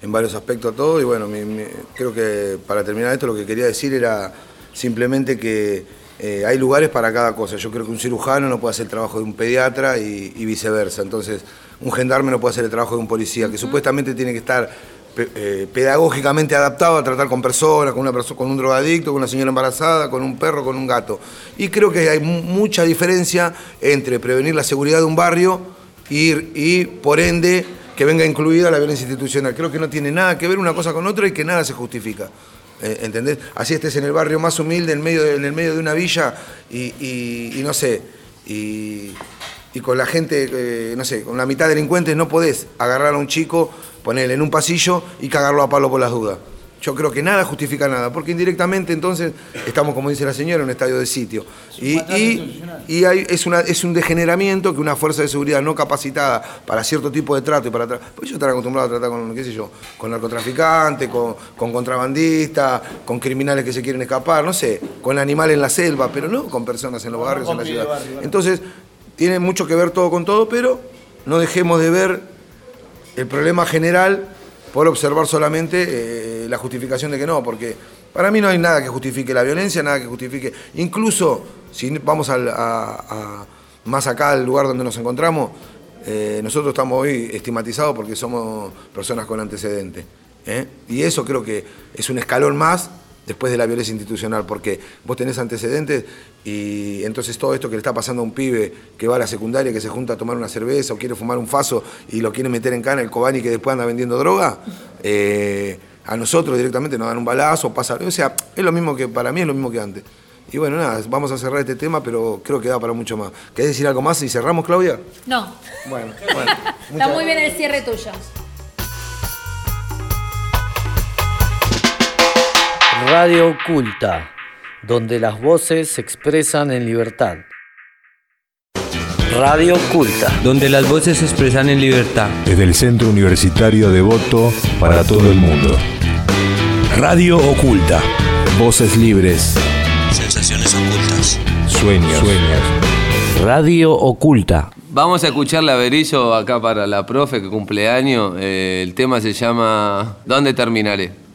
en varios aspectos a todo y bueno, mi- mi- creo que para terminar esto lo que quería decir era simplemente que eh, hay lugares para cada cosa. Yo creo que un cirujano no puede hacer el trabajo de un pediatra y, y viceversa. Entonces, un gendarme no puede hacer el trabajo de un policía, que supuestamente tiene que estar eh, pedagógicamente adaptado a tratar con personas, con una persona, con un drogadicto, con una señora embarazada, con un perro, con un gato. Y creo que hay mu- mucha diferencia entre prevenir la seguridad de un barrio y, y por ende que venga incluida la violencia institucional. Creo que no tiene nada que ver una cosa con otra y que nada se justifica. Eh, ¿Entendés? Así estés en el barrio más humilde, en, medio de- en el medio de una villa y, no sé, y, y con la gente, eh, no sé, con la mitad delincuentes no podés agarrar a un chico, ponerle en un pasillo y cagarlo a palo por las dudas. Yo creo que nada justifica nada, porque indirectamente entonces estamos, como dice la señora, en un estadio de sitio. Y, y- y hay- es, una, es un degeneramiento que una fuerza de seguridad no capacitada para cierto tipo de trato y para tra- porque ellos están acostumbrados a tratar con, qué sé yo, con narcotraficantes, con, con contrabandistas, con criminales que se quieren escapar, no sé, con animales en la selva, pero no con personas en los barrios, en la ciudad. Entonces, tiene mucho que ver todo con todo, pero no dejemos de ver el problema general por observar solamente eh, la justificación de que no, porque para mí no hay nada que justifique la violencia, nada que justifique, incluso si vamos al- a- más acá al lugar donde nos encontramos, eh, nosotros estamos hoy estigmatizados porque somos personas con antecedentes. ¿eh? Y eso creo que es un escalón más después de la violencia institucional, porque vos tenés antecedentes y entonces todo esto que le está pasando a un pibe que va a la secundaria, que se junta a tomar una cerveza o quiere fumar un faso y lo quiere meter en cana el Cobani que después anda vendiendo droga, eh, a nosotros directamente nos dan un balazo, pasa, o sea, es lo mismo que para mí es lo mismo que antes. Y bueno, nada, vamos a cerrar este tema, pero creo que da para mucho más. ¿Querés decir algo más y cerramos, Claudia? No, Bueno, bueno. está muy bien el cierre tuyo. Radio Oculta, donde las voces se expresan en libertad. Radio Oculta. Donde las voces se expresan en libertad. Desde el Centro Universitario de Voto para todo el mundo. Radio Oculta. Voces libres. Sensaciones ocultas. Sueños. Sueños. Radio Oculta. Vamos a escuchar la Berizo acá para la profe que cumpleaños. Eh, el tema se llama ¿Dónde terminaré?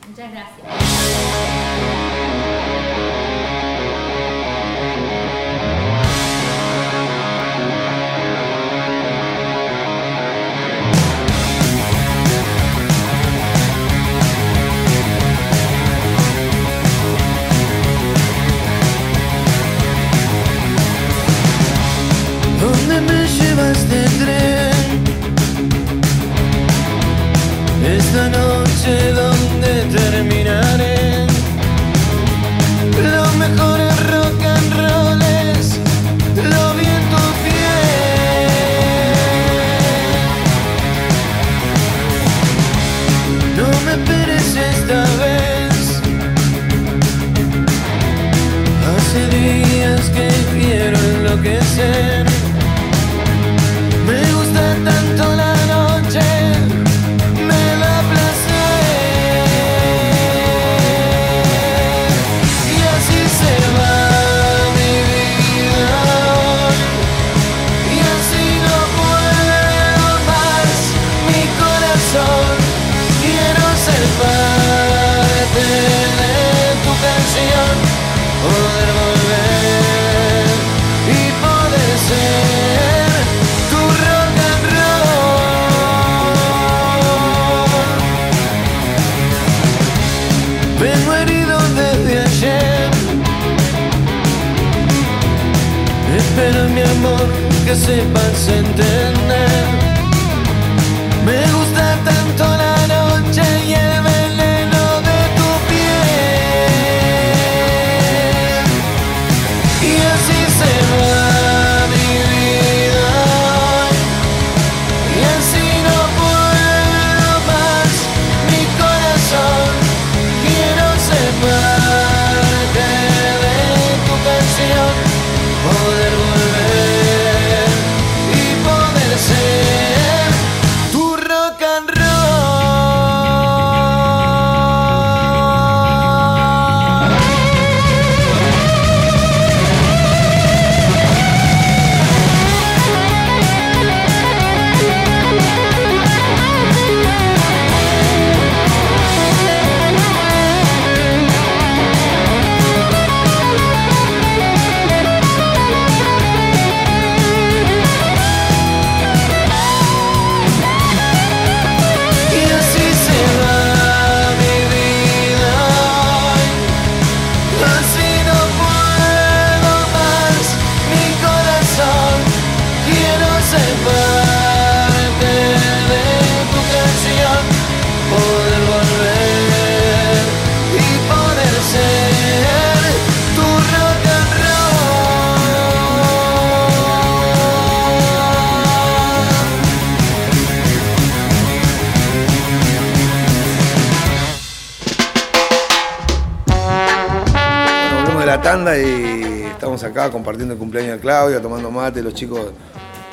Compartiendo el cumpleaños de Claudia, tomando mate, los chicos,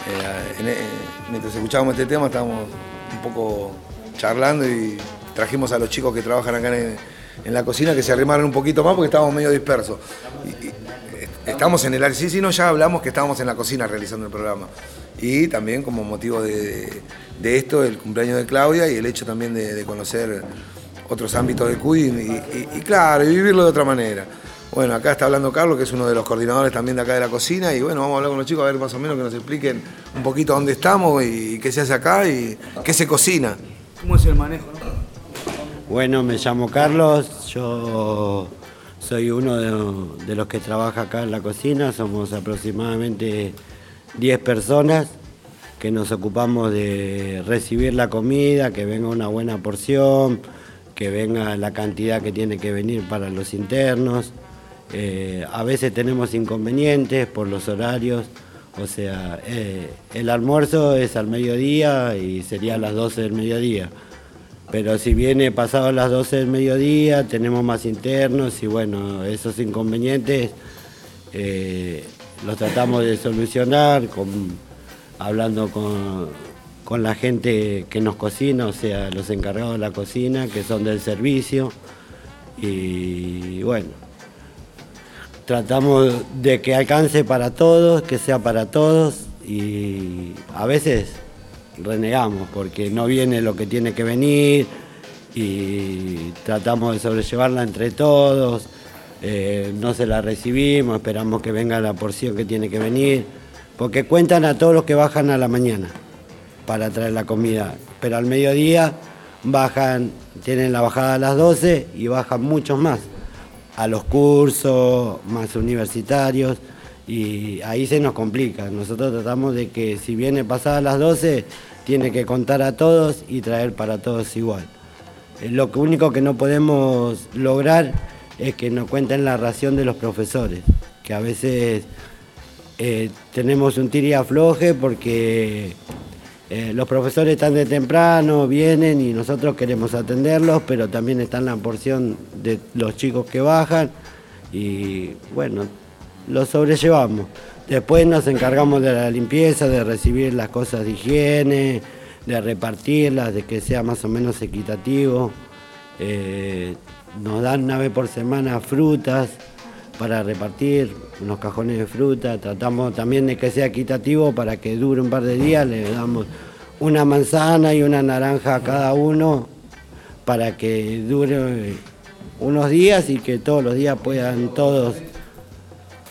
eh, eh, mientras escuchábamos este tema estábamos un poco charlando y trajimos a los chicos que trabajan acá en, en la cocina que se arrimaron un poquito más porque estábamos medio dispersos. Y- eh, estamos en el área, sí, sí, no, ya hablamos que estábamos en la cocina realizando el programa. Y también como motivo de, de esto, el cumpleaños de Claudia y el hecho también de, conocer otros ámbitos de CUI y claro, y vivirlo de otra manera. Bueno, acá está hablando Carlos, que es uno de los coordinadores también de acá de la cocina, y bueno, vamos a hablar con los chicos a ver más o menos que nos expliquen un poquito dónde estamos y qué se hace acá y qué se cocina. ¿Cómo es el manejo? Bueno, me llamo Carlos, yo soy uno de, de los que trabaja acá en la cocina, somos aproximadamente 10 personas que nos ocupamos de recibir la comida, que venga una buena porción, que venga la cantidad que tiene que venir para los internos. Eh, a veces tenemos inconvenientes por los horarios, o sea, eh, el almuerzo es al mediodía y sería a las 12 del mediodía. Pero si viene pasado las 12 del mediodía, tenemos más internos y bueno, esos inconvenientes eh, los tratamos de solucionar con- hablando con, con la gente que nos cocina, o sea, los encargados de la cocina, que son del servicio. Y bueno, tratamos de que alcance para todos, que sea para todos y a veces renegamos porque no viene lo que tiene que venir y tratamos de sobrellevarla entre todos, eh, no se la recibimos, esperamos que venga la porción que tiene que venir, porque cuentan a todos los que bajan a la mañana para traer la comida, pero al mediodía bajan, tienen la bajada a las 12 y bajan muchos más a los cursos más universitarios y ahí se nos complica. Nosotros tratamos de que si viene pasada las 12, tiene que contar a todos y traer para todos igual. Eh, Lo único que no podemos lograr es que nos cuenten la ración de los profesores, que a veces eh, tenemos un tiri afloje porque eh, los profesores están de temprano, vienen y nosotros queremos atenderlos, pero también está la porción de los chicos que bajan y bueno, lo sobrellevamos. Después nos encargamos de la limpieza, de recibir las cosas de higiene, de repartirlas, de que sea más o menos equitativo. Eh, nos dan una vez por semana frutas para repartir, unos cajones de fruta. Tratamos también de que sea equitativo para que dure un par de días. Le damos una manzana y una naranja a cada uno para que dure unos días y que todos los días puedan todos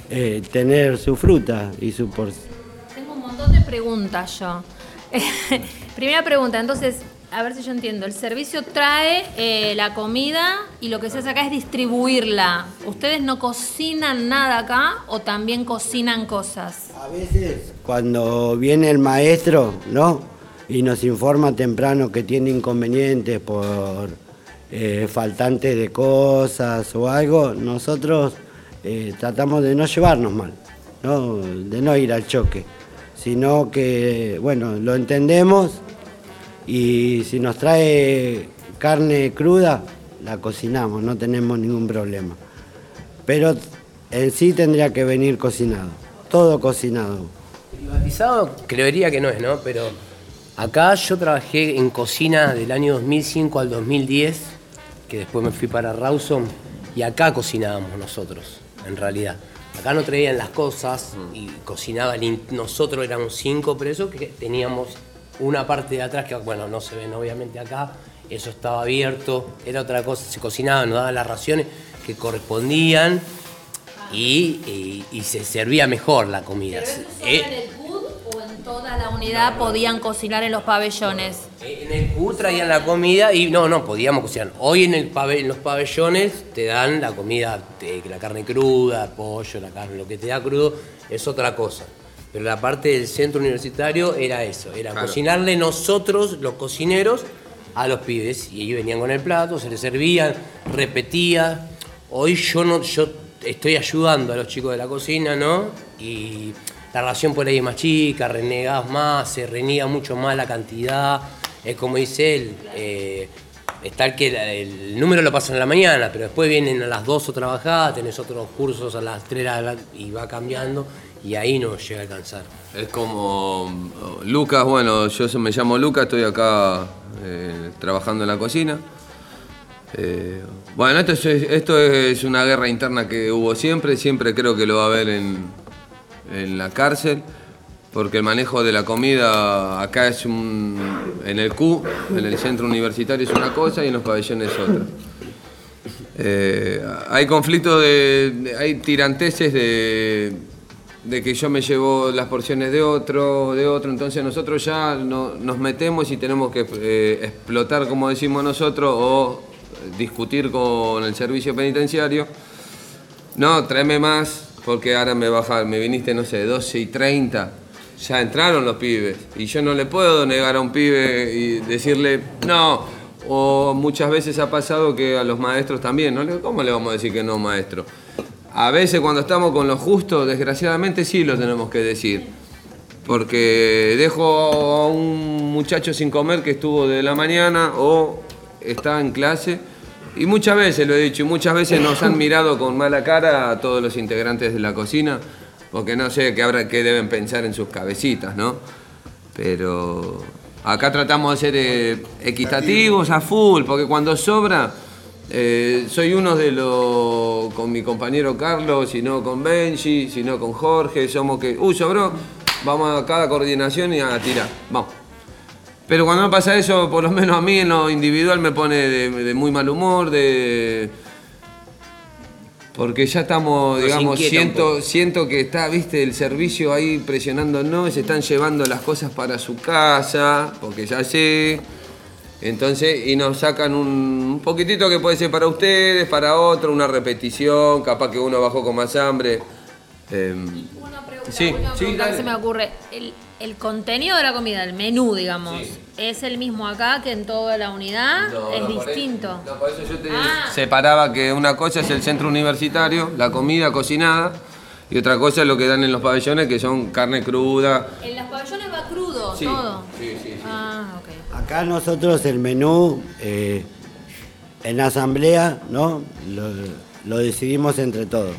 eh, tener su fruta y su porción. Tengo un montón de preguntas yo. Primera pregunta, entonces, a ver si yo entiendo. El servicio trae eh, la comida y lo que se hace acá es distribuirla. ¿Ustedes no cocinan nada acá o también cocinan cosas? A veces cuando viene el maestro, ¿no? Y nos informa temprano que tiene inconvenientes por eh, faltantes de cosas o algo, nosotros eh, tratamos de no llevarnos mal, ¿no? De no ir al choque, sino que, bueno, lo entendemos y si nos trae carne cruda, la cocinamos, no tenemos ningún problema. Pero en sí tendría que venir cocinado, todo cocinado. Privatizado, creería que no es, ¿no? Pero acá yo trabajé en cocina del año 2005 al 2010, que después me fui para Rawson, y acá cocinábamos nosotros, en realidad. Acá no traían las cosas y cocinaban, nosotros éramos cinco presos que teníamos una parte de atrás que, bueno, no se ven obviamente acá, eso estaba abierto, era otra cosa, se cocinaba, nos daban las raciones que correspondían y, y- y se servía mejor la comida. Eh, ¿En el CUD o en toda la unidad podían cocinar en los pabellones? En el CU traían la comida y no, no, podíamos cocinar. Hoy en, el pabell- en los pabellones te dan la comida, te- la carne cruda, pollo, la carne, lo que te da crudo es otra cosa. Pero la parte del centro universitario era eso, era Claro. cocinarle nosotros, los cocineros, a los pibes. Y ellos venían con el plato, se les servían, repetía. Hoy yo no, yo estoy ayudando a los chicos de la cocina, ¿no? Y la ración por ahí es más chica, renegás más, se reniega mucho más la cantidad. Es como dice él, eh, está el que el número lo pasan en la mañana, pero después vienen a las 2 o trabajar, tenés otros cursos a las 3 de la- y va cambiando y ahí no llega a alcanzar. Es como Lucas, bueno, yo me llamo Lucas, estoy acá eh, trabajando en la cocina. Eh, bueno, esto es, esto es una guerra interna que hubo siempre, siempre creo que lo va a haber en, en la cárcel, porque el manejo de la comida acá es un, en el Q, en el centro universitario es una cosa y en los pabellones otra. Eh, hay conflictos de- hay tiranteses de, de que yo me llevo las porciones de otro, de otro, entonces nosotros ya no- nos metemos y tenemos que eh, explotar, como decimos nosotros, o discutir con el servicio penitenciario. No, tráeme más, porque ahora me baja, me viniste, no sé, 12 y 30. Ya entraron los pibes. Y yo no le puedo negar a un pibe y decirle, no. O muchas veces ha pasado que a los maestros también, ¿no? ¿Cómo le vamos a decir que no, maestro? A veces cuando estamos con lo justo, desgraciadamente sí lo tenemos que decir. Porque dejo a un muchacho sin comer que estuvo de la mañana o está en clase. Y muchas veces lo he dicho, y muchas veces nos han mirado con mala cara a todos los integrantes de la cocina, porque no sé qué, habrá, deben pensar en sus cabecitas, ¿no? Pero acá tratamos de ser eh, equitativos a full, porque cuando sobra, eh, soy uno de los, con mi compañero Carlos, si no con Benji, si no con Jorge, somos que, uy, sobró, vamos a cada coordinación y a tirar, vamos. Pero cuando me pasa eso, por lo menos a mí en lo individual me pone de, de muy mal humor, de... Porque ya estamos, Nos digamos, siento, siento que está, viste, el servicio ahí presionándonos, se están llevando las cosas para su casa, porque ya sé. Entonces, y nos sacan un, un poquitito que puede ser para ustedes, para otro, una repetición, capaz que uno bajó con más hambre. Em, sí, Una sí, pregunta que se me ocurre. El, el contenido de la comida, el menú, digamos, ¿es el mismo acá que en toda la unidad? No, ¿Es no, por distinto? No, por eso yo te Ah. separaba que una cosa es el centro universitario, la comida cocinada, y otra cosa es lo que dan en los pabellones, que son carne cruda. En los pabellones va crudo Sí, todo. sí, sí, Ah, ok. Acá nosotros el menú eh, en asamblea, ¿no? Lo, decidimos entre todos.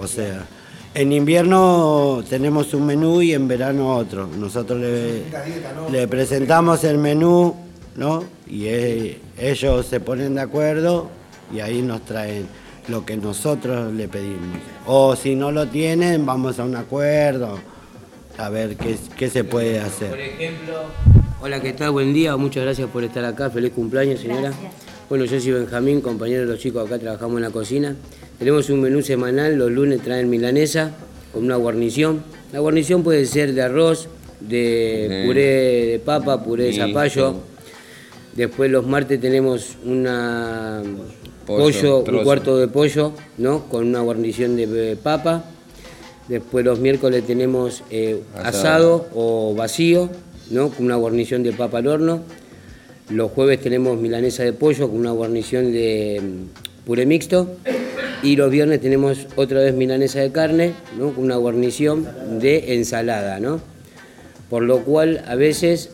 O sea, en invierno tenemos un menú y en verano otro. Nosotros le, presentamos el menú, ¿no? Y eh, ellos se ponen de acuerdo y ahí nos traen lo que nosotros le pedimos. O si no lo tienen, vamos a un acuerdo a ver qué, qué se puede hacer. Por ejemplo, hola, ¿qué tal? Buen día, muchas gracias por estar acá. Feliz cumpleaños, señora. Bueno, yo soy Benjamín, compañero de los chicos acá, trabajamos en la cocina. Tenemos un menú semanal, los lunes traen milanesa con una guarnición. La guarnición puede ser de arroz, de puré de papa, puré de zapallo. Después los martes tenemos una Pollo, pollo, un cuarto de pollo, ¿no? Con una guarnición de eh, papa. Después los miércoles tenemos eh, Asado. asado o vacío, ¿no? Con una guarnición de papa al horno. Los jueves tenemos milanesa de pollo con una guarnición de mm, puré mixto. Y los viernes tenemos otra vez milanesa de carne, ¿no? Con una guarnición de ensalada, ¿no? Por lo cual a veces,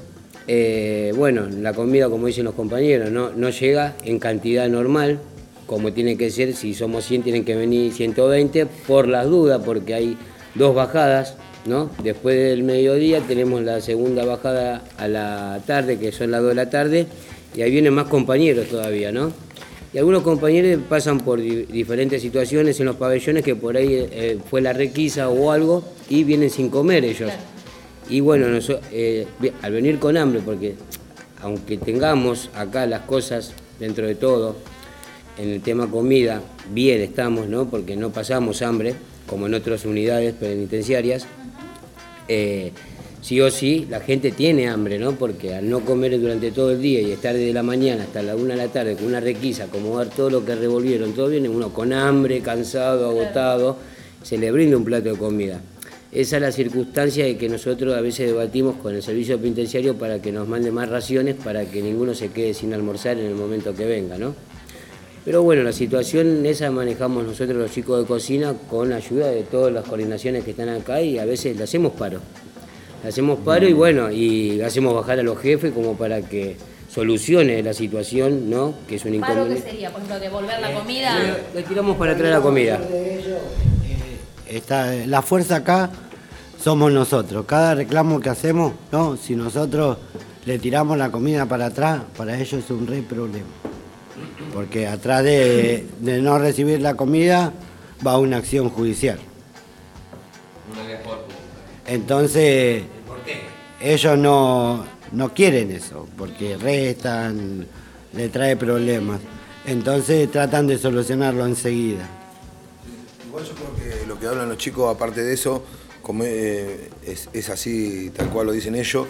eh, bueno, la comida, como dicen los compañeros, no, no llega en cantidad normal, como tiene que ser, si somos 100 tienen que venir 120, por las dudas, porque hay dos bajadas, ¿no? Después del mediodía tenemos la segunda bajada a la tarde, que son las 2 de la tarde, y ahí vienen más compañeros todavía, ¿no? Y algunos compañeros pasan por di- diferentes situaciones en los pabellones que por ahí eh, fue la requisa o algo y vienen sin comer ellos. Y bueno, noso- eh, al venir con hambre, porque aunque tengamos acá las cosas dentro de todo, en el tema comida, bien estamos, ¿no? Porque no pasamos hambre, como en otras unidades penitenciarias. Eh, sí o sí, la gente tiene hambre, ¿no? Porque al no comer durante todo el día y estar desde la mañana hasta la una de la tarde con una requisa, acomodar todo lo que revolvieron, todo viene uno con hambre, cansado, agotado, se le brinda un plato de comida. Esa es la circunstancia de que nosotros a veces debatimos con el servicio penitenciario para que nos mande más raciones para que ninguno se quede sin almorzar en el momento que venga, ¿no? Pero bueno, la situación esa manejamos nosotros los chicos de cocina con ayuda de todas las coordinaciones que están acá y a veces le hacemos paro. Le hacemos paro y bueno, y hacemos bajar a los jefes como para que solucione la situación, ¿no? Que es un ¿Paro qué inconveniente. sería? Por ejemplo, devolver la comida. Le tiramos para atrás la comida. Está, la fuerza acá somos nosotros. Cada reclamo que hacemos, ¿no? si nosotros le tiramos la comida para atrás, para ellos es un re problema. Porque atrás de, no recibir la comida va una acción judicial. Entonces, ellos no, no quieren eso, porque restan, le trae problemas. Entonces tratan de solucionarlo enseguida. Igual yo creo que lo que hablan los chicos, aparte de eso, como, eh, es, así, tal cual lo dicen ellos,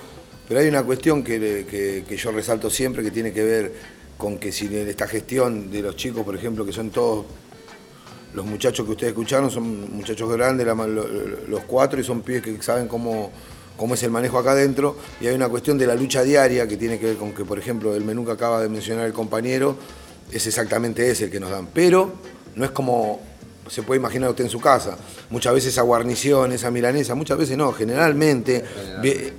pero hay una cuestión que- que yo resalto siempre que tiene que ver con que si esta gestión de los chicos, por ejemplo, que son todos los muchachos que ustedes escucharon, son muchachos grandes, los cuatro, y son pibes que saben cómo, cómo es el manejo acá adentro, y hay una cuestión de la lucha diaria que tiene que ver con que, por ejemplo, el menú que acaba de mencionar el compañero es exactamente ese el que nos dan, pero no es como se puede imaginar usted en su casa. Muchas veces esa guarnición, esa milanesa, muchas veces no, generalmente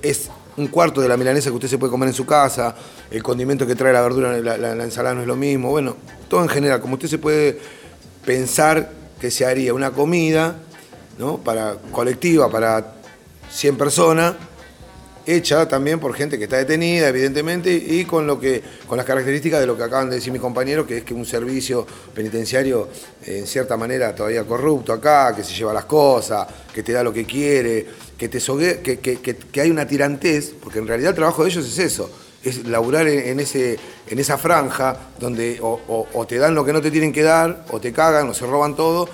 es un cuarto de la milanesa que usted se puede comer en su casa, el condimento que trae la verdura, la, la- la ensalada no es lo mismo, bueno, todo en general, como usted se puede pensar que se haría una comida, ¿no? Para colectiva, para 100 personas, hecha también por gente que está detenida, evidentemente, y con lo que, con las características de lo que acaban de decir mis compañeros, que es que un servicio penitenciario, en cierta manera, todavía corrupto acá, que se lleva las cosas, que te da lo que quiere, que te sogue- que, que- que- hay una tirantez, porque en realidad el trabajo de ellos es eso, es laburar en, ese, en esa franja donde o, o- o te dan lo que no te tienen que dar, o te cagan, o se roban todo,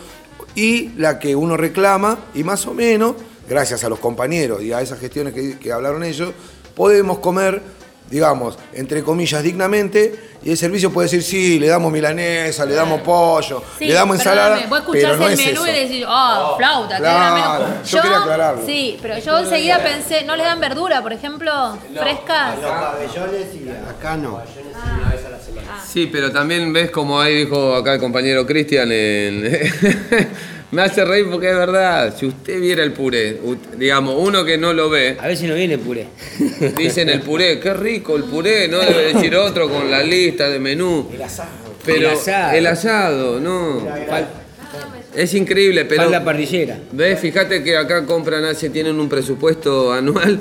y la que uno reclama, y más o menos, gracias a los compañeros y a esas gestiones que, que hablaron ellos, podemos comer, digamos, entre comillas, dignamente, y el servicio puede decir, sí, le damos milanesa, le damos pollo, Sí, le damos ensalada, perdóname, vos escuchás pero no el es menú eso. y decís, ah, flauta, qué claro, yo quería aclararlo. Sí, pero yo enseguida pensé, ¿no le dan verdura, por ejemplo? ¿Frescas? Los pabellones y acá no. Sí, pero también ves como ahí dijo acá el compañero Cristian, en- me hace reír porque es verdad, si usted viera el puré, digamos, uno que no lo ve, A ver si no viene el puré. dicen el puré, qué rico el puré, no debe decir otro con la lista de menú. El asado. Pero El asado. el asado, no. Es increíble, pero. Falta parrillera. ¿Ves? Fíjate que acá compran, hace, tienen un presupuesto anual.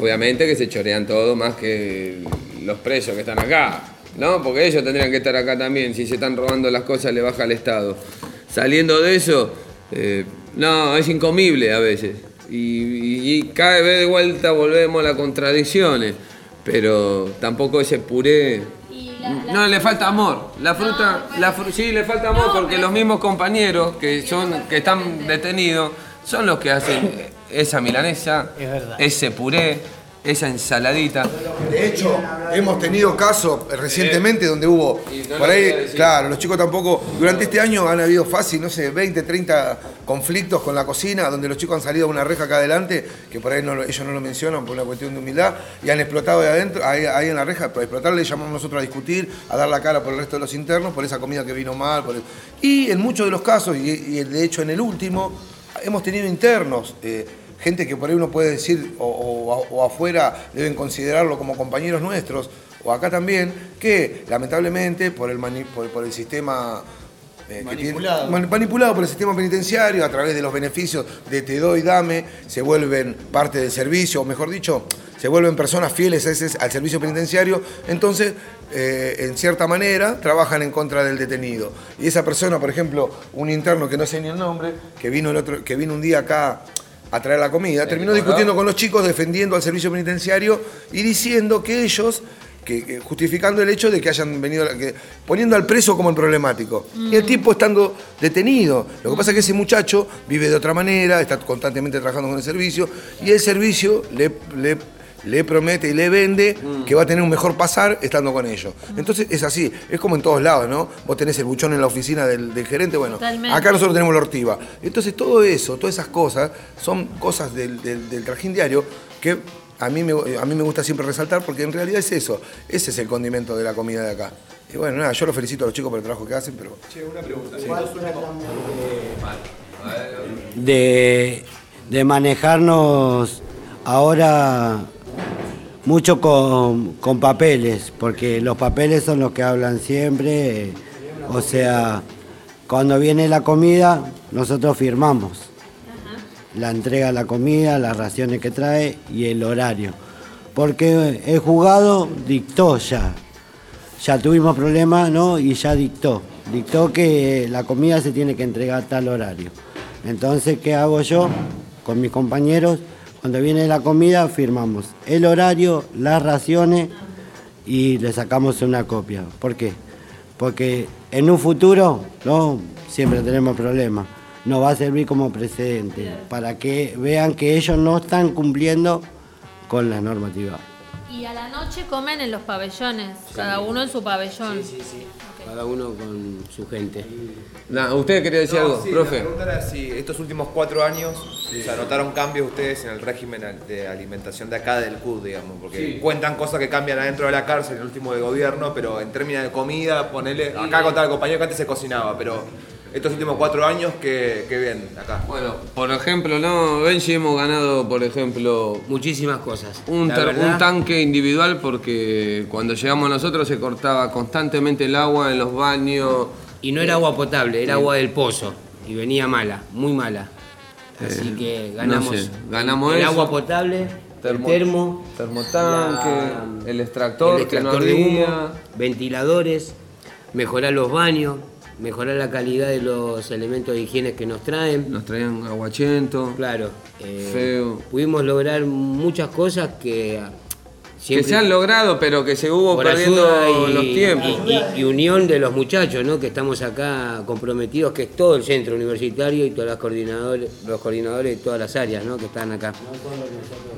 Obviamente que se chorean todo más que los precios que están acá. ¿No? Porque ellos tendrían que estar acá también. Si se están robando las cosas, le baja al Estado. Saliendo de eso, eh, no, es incomible a veces. Y, y- y cada vez de vuelta volvemos a las contradicciones. Pero tampoco ese puré. No, le falta amor. La fruta, la fru- sí, le falta amor porque los mismos compañeros que son, que están detenidos, son los que hacen esa milanesa, ese puré, esa ensaladita. De hecho, hemos tenido casos recientemente donde hubo, no por ahí, claro, los chicos tampoco, durante este año han habido fácil, no sé, 20, 30 conflictos con la cocina, donde los chicos han salido a una reja acá adelante, que por ahí no ellos no lo mencionan por una cuestión de humildad, y han explotado de adentro, ahí, ahí en la reja, por explotar le llamamos nosotros a discutir, a dar la cara por el resto de los internos, por esa comida que vino mal, por el- y en muchos de los casos, y, y de hecho en el último, hemos tenido internos. eh, gente que por ahí uno puede decir, o, o- o afuera deben considerarlo como compañeros nuestros, o acá también, que lamentablemente por el, mani- por, por el sistema... eh, tiene- Manipulado. man- manipulado por el sistema penitenciario a través de los beneficios de te doy, dame, se vuelven parte del servicio, o mejor dicho, se vuelven personas fieles a ese- al servicio penitenciario, entonces, eh, en cierta manera, trabajan en contra del detenido. Y esa persona, por ejemplo, un interno que no sé ni el nombre, que vino, el otro, que vino un día acá a traer la comida, terminó Nicolás. discutiendo con los chicos, defendiendo al servicio penitenciario y diciendo que ellos, que, que justificando el hecho de que hayan venido, que- poniendo al preso como el problemático. Y el tipo estando detenido. Lo que pasa es que ese muchacho vive de otra manera, está constantemente trabajando con el servicio y el servicio le, le- le promete y le vende que va a tener un mejor pasar estando con ellos. Entonces es así, es como en todos lados, ¿no? Vos tenés el buchón en la oficina del, del gerente, bueno, Totalmente. acá nosotros tenemos la ortiva. Entonces todo eso, todas esas cosas, son cosas del, del, del trajín diario que a mí, me, a mí me gusta siempre resaltar porque en realidad es eso, ese es el condimento de la comida de acá. Y bueno, nada, yo los felicito a los chicos por el trabajo que hacen, pero... Che, una pregunta. de, de manejarnos ahora mucho con, con papeles, porque los papeles son los que hablan siempre. O sea, cuando viene la comida, nosotros firmamos la entrega de la comida, las raciones que trae y el horario. Porque el juzgado dictó ya. Ya tuvimos problemas, ¿no? Y ya dictó. Dictó que la comida se tiene que entregar a tal horario. Entonces, ¿qué hago yo? Con mis compañeros, cuando viene la comida, firmamos el horario, las raciones y le sacamos una copia. ¿Por qué? Porque en un futuro, ¿no? Siempre tenemos problemas. Nos va a servir como precedente para que vean que ellos no están cumpliendo con la normativa. Y a la noche comen en los pabellones, cada uno en su pabellón. Cada uno con su gente. Na, ¿Usted quería decir algo, sí, profe? La pregunta era si estos últimos cuatro años se notaron cambios ustedes en el régimen de alimentación de acá del CUD, digamos, porque Sí. cuentan cosas que cambian adentro de la cárcel, el último de gobierno, pero en términos de comida, ponele, acá contaba el compañero que antes se cocinaba, pero estos últimos cuatro años, ¿qué, qué bien acá? Bueno, por ejemplo, no, Benji hemos ganado, por ejemplo, muchísimas cosas. Un, verdad- tanque individual porque cuando llegamos nosotros se cortaba constantemente el agua en los baños. Y no era agua potable, era agua del pozo. Y venía mala, muy mala. Así Eh, que no ganamos, sé, ganamos el eso. agua potable, Termo- el termo, termotanque, el extractor el que no extractor de humo, ventiladores, mejorar los baños, mejorar la calidad de los elementos de higiene que nos traen. Nos traían aguachento. Claro. eh, Feo. Pudimos lograr muchas cosas que Que se han logrado, pero que se hubo por perdiendo y, los tiempos. y- y unión de los muchachos, ¿no? Que estamos acá comprometidos, que es todo el centro universitario y todos los coordinadores, los coordinadores de todas las áreas, ¿no? Que están acá.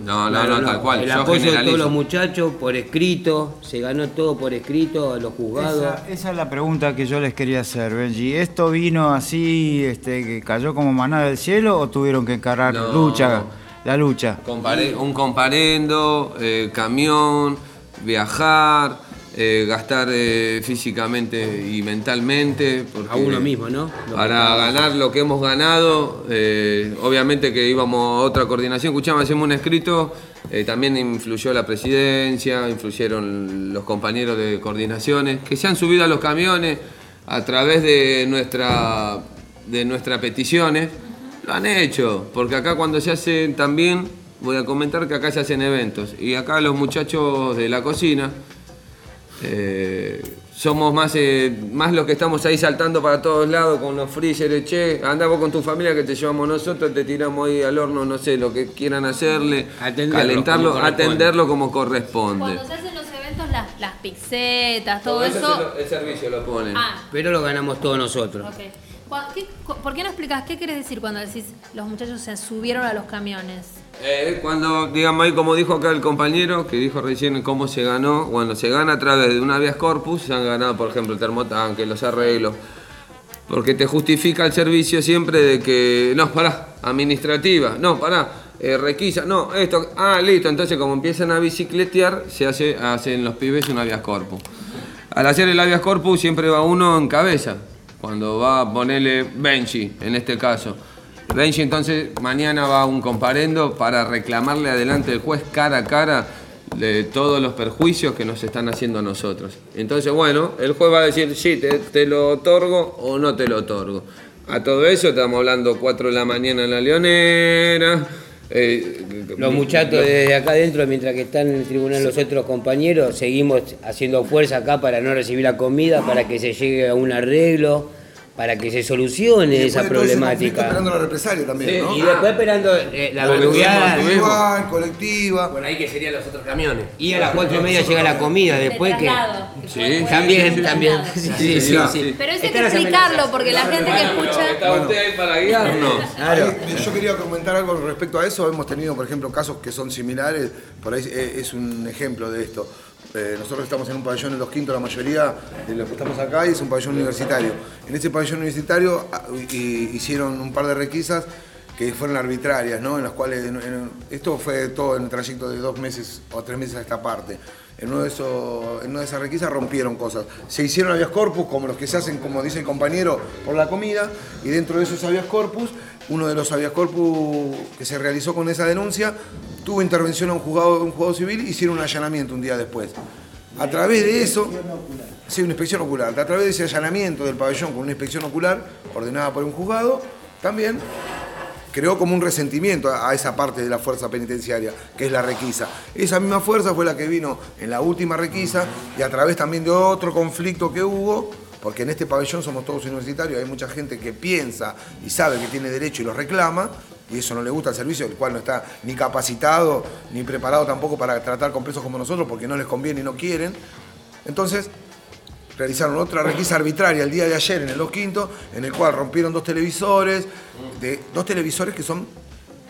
No, no, no, tal cual. El yo apoyo de todos los muchachos por escrito, se ganó todo por escrito a los juzgados. Esa, esa es la pregunta que yo les quería hacer, Benji. ¿Esto vino así, este, que cayó como maná del cielo o tuvieron que encarar No. lucha, la lucha? Compare- un comparendo, eh, camión, viajar, eh, gastar eh, físicamente y mentalmente. A uno mismo, ¿no? Lo Para ganar lo que hemos ganado, eh, obviamente que íbamos a otra coordinación, escuchamos, hacemos un escrito, eh, también influyó la presidencia, influyeron los compañeros de coordinaciones, que se han subido a los camiones a través de nuestra de nuestras peticiones, lo han hecho, porque acá cuando se hacen también, voy a comentar que acá se hacen eventos, y acá los muchachos de la cocina, eh, somos más, eh, más los que estamos ahí saltando para todos lados con los freezers, che, andá vos con tu familia que te llevamos nosotros, te tiramos ahí al horno, no sé, lo que quieran hacerle, Atenderlo calentarlo, como corresponde. atenderlo como corresponde. Cuando se hacen los eventos, las, las pizzetas, todo, Todo eso eso. se lo- el servicio lo ponen. Ah, Pero lo ganamos todos nosotros. ok. ¿Qué- ¿Por qué no explicas qué quieres decir cuando decís los muchachos se subieron a los camiones? Eh, cuando, digamos ahí, como dijo acá el compañero, que dijo recién cómo se ganó, bueno, se gana a través de un habeas corpus, se han ganado, por ejemplo, el termotanque, los arreglos, porque te justifica el servicio siempre de que, no, pará, administrativa, no, pará, eh, requisa, no, esto, ah, listo, entonces como empiezan a bicicletear, se hace, hacen los pibes un habeas corpus. Al hacer el habeas corpus siempre va uno en cabeza, cuando va a ponerle Benji, en este caso. Benji entonces mañana va a un comparendo para reclamarle adelante del juez cara a cara de todos los perjuicios que nos están haciendo a nosotros. Entonces, bueno, el juez va a decir, sí, te, lo otorgo o no te lo otorgo. A todo eso estamos hablando 4 de la mañana en la Leonera. Eh, Los muchachos desde acá adentro, mientras que están en el tribunal los otros compañeros, seguimos haciendo fuerza acá para no recibir la comida, para que se llegue a un arreglo, para que se solucione Y esa problemática. Esperando la represalia también, Sí, ¿no? Y después esperando eh, la La verdugueada. individual, colectiva. Bueno, ahí que serían los otros camiones. Y a las cuatro y media llega la comida, después que... Sí, también, también. Sí, sí, sí. Pero eso hay que explicarlo porque la gente que escucha. Está usted ahí para guiarnos. Ahí, yo quería comentar algo respecto a eso. Hemos tenido, por ejemplo, casos que son similares. Por ahí eh, es un ejemplo de esto. Eh, nosotros estamos en un pabellón en Los Quintos, la mayoría de los que estamos acá, y es un pabellón universitario. En ese pabellón universitario ah, hicieron un par de requisas que fueron arbitrarias, ¿no? En las cuales, esto fue todo en el trayecto de dos meses o tres meses a esta parte. En uno de esos, en una de esas requisas rompieron cosas. Se hicieron habeas corpus, como los que se hacen, como dice el compañero, por la comida, y dentro de esos habeas corpus, uno de los habeas corpus que se realizó con esa denuncia, tuvo intervención a un juzgado, un juzgado civil, hicieron un allanamiento un día después. A través de eso, sí, una inspección ocular, a través de ese allanamiento del pabellón con una inspección ocular ordenada por un juzgado, también creó como un resentimiento a a esa parte de la fuerza penitenciaria, que es la requisa. Esa misma fuerza fue la que vino en la última requisa y a través también de otro conflicto que hubo, porque en este pabellón somos todos universitarios, hay mucha gente que piensa y sabe que tiene derecho y lo reclama, y eso no le gusta al servicio, el cual no está ni capacitado ni preparado tampoco para tratar con presos como nosotros, porque no les conviene y no quieren. Entonces, realizaron otra requisa arbitraria el día de ayer en el Los Quintos, en el cual rompieron dos televisores, de, dos televisores que son,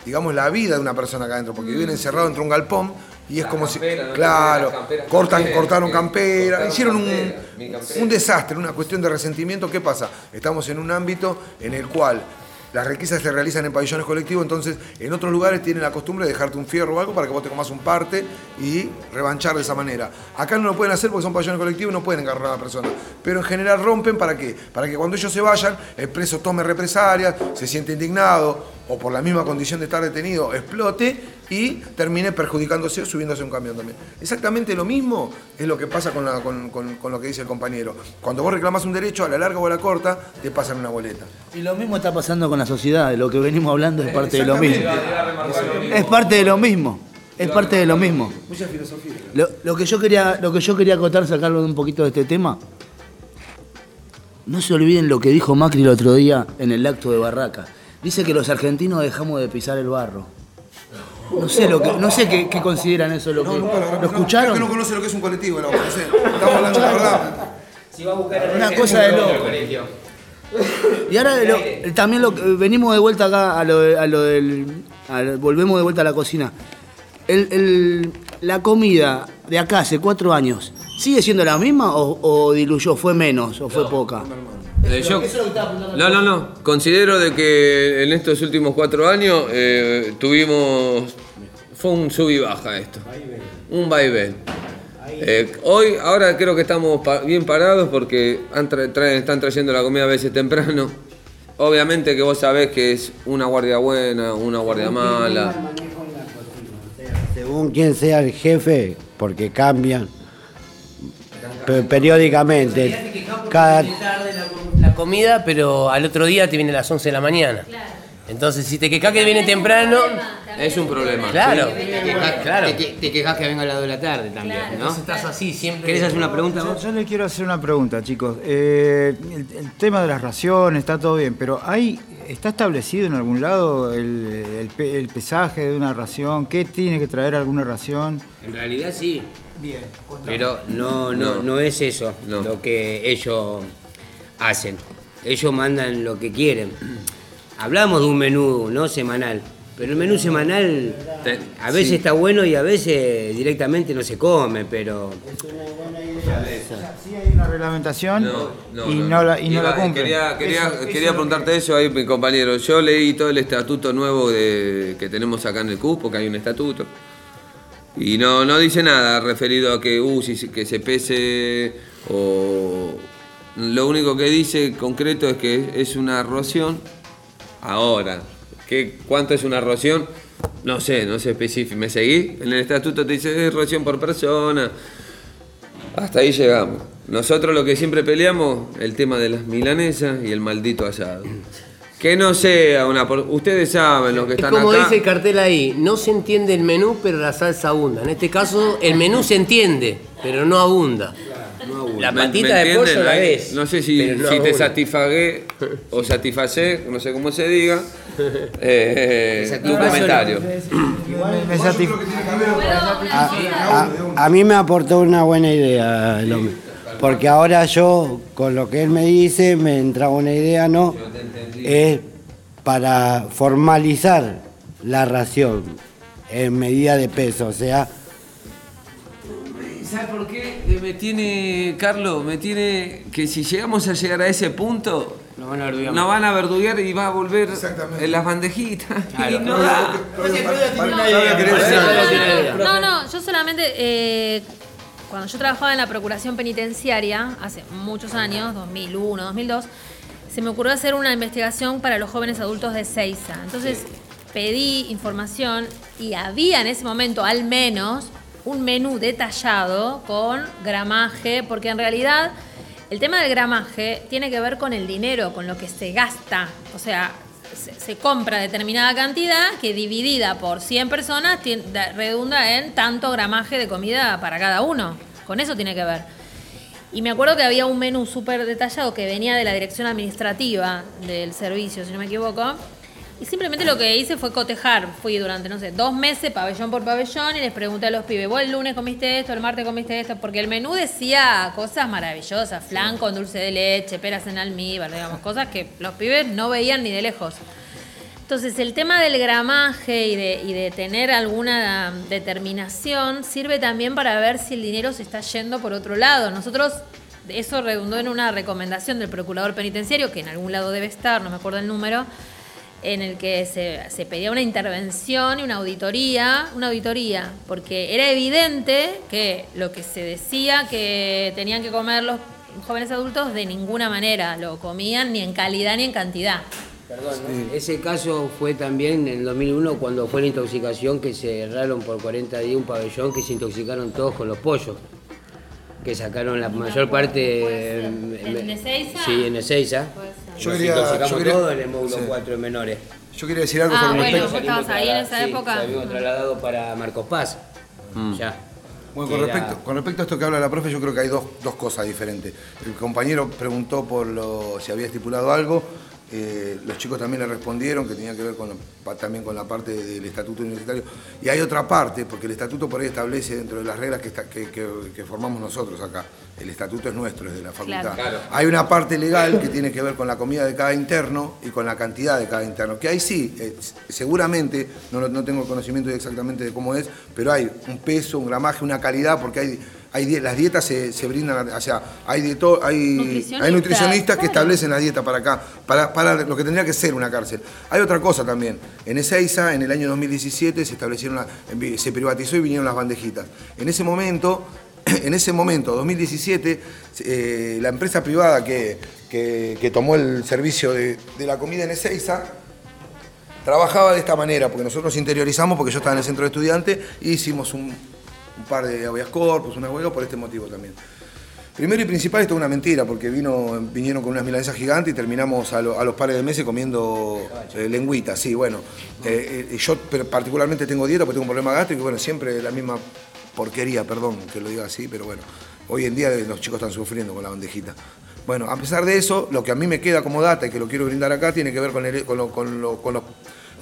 digamos, la vida de una persona acá adentro, porque viven encerrados dentro de un galpón y es como campera, si, ¿no? claro, camperas cortan, camperas, cortaron campera, cortaron hicieron un, campera, un desastre, una cuestión de resentimiento. ¿Qué pasa? Estamos en un ámbito en el cual las requisas se realizan en pabellones colectivos, entonces en otros lugares tienen la costumbre de dejarte un fierro o algo para que vos te comas un parte y revanchar de esa manera. Acá no lo pueden hacer porque son pabellones colectivos y no pueden agarrar a la persona. Pero en general rompen para qué? Para que cuando ellos se vayan, el preso tome represalias, se siente indignado o por la misma condición de estar detenido, explote y termine perjudicándose o subiéndose un camión también. Exactamente lo mismo es lo que pasa con, la- con- con- con lo que dice el compañero. Cuando vos reclamas un derecho, a la larga o a la corta, te pasan una boleta. Y lo mismo está pasando con la sociedad, lo que venimos hablando es parte de lo mismo. Es parte de lo mismo. Es parte de lo mismo. Mucha filosofía. Lo, lo que yo quería, lo que yo quería acotar, sacarlo de un poquito de este tema. No se olviden lo que dijo Macri el otro día en el acto de Barraca. Dice que los argentinos dejamos de pisar el barro. No sé lo que, no sé qué, qué consideran eso. Lo, que, ¿Lo escucharon? Creo que no conoce lo que es un colectivo, no, no sé. Estamos hablando de la verdad. Si va a buscar Una cosa de loco. Y ahora lo- también lo, que- venimos de vuelta acá a lo, de- a lo del. volvemos de vuelta a la cocina. El- el- la comida de acá hace cuatro años, ¿sigue siendo la misma o, o diluyó? ¿Fue menos o fue poca? Eh, yo- no, no, no. Considero de que en estos últimos cuatro años eh, tuvimos. Fue un sub y baja esto. Un vaivén. Eh, hoy, ahora creo que estamos pa- bien parados porque han tra- están trayendo la comida a veces temprano. Obviamente que vos sabés que es una guardia buena, una guardia mala. Según quién sea el jefe, porque cambian pe- periódicamente. Cada, la comida, pero al otro día te viene a las 11 de la mañana. Entonces, si te quejas que viene temprano, es un problema. Claro, Te te quejas, claro. te, que- te quejas que venga a las 2 de la tarde también, ¿no? Entonces estás así siempre. ¿Querés hacer una pregunta Yo, vos? yo le quiero hacer una pregunta, chicos. Eh, el, el tema de las raciones está todo bien, pero hay ¿está establecido en algún lado el, el pe- el pesaje de una ración? ¿Qué tiene que traer alguna ración? En realidad sí. Bien. Pero no, no, No. no es eso No. lo que ellos hacen. Ellos mandan lo que quieren. Hablamos de un menú no semanal, Pero el menú semanal a veces sí. está bueno y a veces directamente no se come, pero... Sí hay una reglamentación y no, la, y no Iba- la cumplen. Quería, quería, Eso- quería eso- preguntarte eso ahí, mi compañero. Yo leí todo el estatuto nuevo de- que tenemos acá en el CUS, porque hay un estatuto. Y no, no dice nada referido a que, uh, si se- que se pese o... Lo único que dice concreto es que es una roción ahora. ¿Qué, ¿Cuánto es una roción? No sé, no sé específico. ¿Me seguí? En el estatuto te dice es roción por persona. Hasta ahí llegamos. Nosotros lo que siempre peleamos, el tema de las milanesas y el maldito asado. Que no sea una... por- Ustedes saben lo que Es están como acá. dice el cartel ahí, no se entiende el menú, pero la salsa abunda. En este caso, el menú se entiende, pero no abunda. La ¿Me- patita de pollo la ves. No sé si, pero no si te satisfagué o satisfacé, no sé cómo se diga. Eh, tu comentario. Me satisf- A, a- a mí me aportó una buena idea el hombre. Porque ahora yo, con lo que él me dice, me entraba una idea, ¿no? Es para formalizar la ración en medida de peso. O sea, ¿Sabes por qué Eh, me tiene, Carlos? Me tiene que si llegamos a llegar a ese punto, no van a verduguear. no van a verduguear y va a volver en las bandejitas. Y no da. No, no, yo solamente, eh, cuando yo trabajaba en la Procuración Penitenciaria, hace muchos años, 2001, 2002, se me ocurrió hacer una investigación para los jóvenes adultos de Seiza. Entonces pedí información y había en ese momento al menos un menú detallado con gramaje, porque en realidad el tema del gramaje tiene que ver con el dinero, con lo que se gasta. O sea, se, compra determinada cantidad que dividida por 100 personas redunda en tanto gramaje de comida para cada uno. Con eso tiene que ver. Y me acuerdo que había un menú súper detallado que venía de la dirección administrativa del servicio, si no me equivoco. Y simplemente lo que hice fue cotejar. Fui durante, no sé, dos meses, pabellón por pabellón, y les pregunté a los pibes, ¿vos el lunes comiste esto, el martes comiste esto? Porque el menú decía cosas maravillosas, flan con dulce de leche, peras en almíbar, digamos, cosas que los pibes no veían ni de lejos. Entonces, el tema del gramaje y de, y de tener alguna determinación sirve también para ver si el dinero se está yendo por otro lado. Nosotros, eso redundó en una recomendación del procurador penitenciario, que en algún lado debe estar, no me acuerdo el número, en el que se, se pedía una intervención y una auditoría, una auditoría, porque era evidente que lo que se decía que tenían que comer los jóvenes adultos de ninguna manera lo comían ni en calidad ni en cantidad. Perdón, ¿no? Ese caso fue también en el 2001 cuando fue la intoxicación que se cerraron por 40 días un pabellón que se intoxicaron todos con los pollos. Que sacaron la mayor parte. en- ¿En Ezeiza? Sí, en Ezeiza. Yo quería- intoxicamos yo quería- todos en el módulo sí. 4 de menores. Yo quería decir algo Ah, sobre bueno, respecto- vos estabas ahí en esa Sí, época. Salimos trasladados para Marcos Paz. Ya. Bueno, con era- respecto, con respecto a esto que habla la profe, yo creo que hay dos, dos cosas diferentes. El compañero preguntó por lo, si había estipulado algo, eh, los chicos también le respondieron que tenía que ver con, también con la parte del estatuto universitario. Y hay otra parte, porque el estatuto por ahí establece dentro de las reglas que, está- que- que- que formamos nosotros acá. El estatuto es nuestro, es de la facultad. Claro. Hay una parte legal que tiene que ver con la comida de cada interno y con la cantidad de cada interno. Que ahí sí, eh, seguramente, no, no tengo conocimiento exactamente de cómo es, pero hay un peso, un gramaje, una calidad, porque hay, hay las dietas se, se brindan, o sea, hay, hay, Nutricionistas, hay nutricionistas que establecen la dieta para acá, para, para lo que tendría que ser una cárcel. Hay otra cosa también. En Ezeiza, en el año 2017, se establecieron, la- se privatizó y vinieron las bandejitas. En ese momento, en ese momento, 2017, eh, la empresa privada que, que- que tomó el servicio de, de la comida en Ezeiza trabajaba de esta manera, porque nosotros nos interiorizamos, porque yo estaba en el centro de estudiantes, y hicimos un, un par de habeas corpus, una huelga, por este motivo también. Primero y principal, esto es una mentira, porque vino, vinieron con unas milanesas gigantes y terminamos a, lo- a los pares de meses comiendo eh, sí, bueno. Eh, eh, yo particularmente tengo dieta porque tengo un problema gástrico y bueno, siempre la misma porquería, perdón que lo diga así, pero bueno, hoy en día los chicos están sufriendo con la bandejita. Bueno, a pesar de eso, lo que a mí me queda como data y que lo quiero brindar acá tiene que ver con los-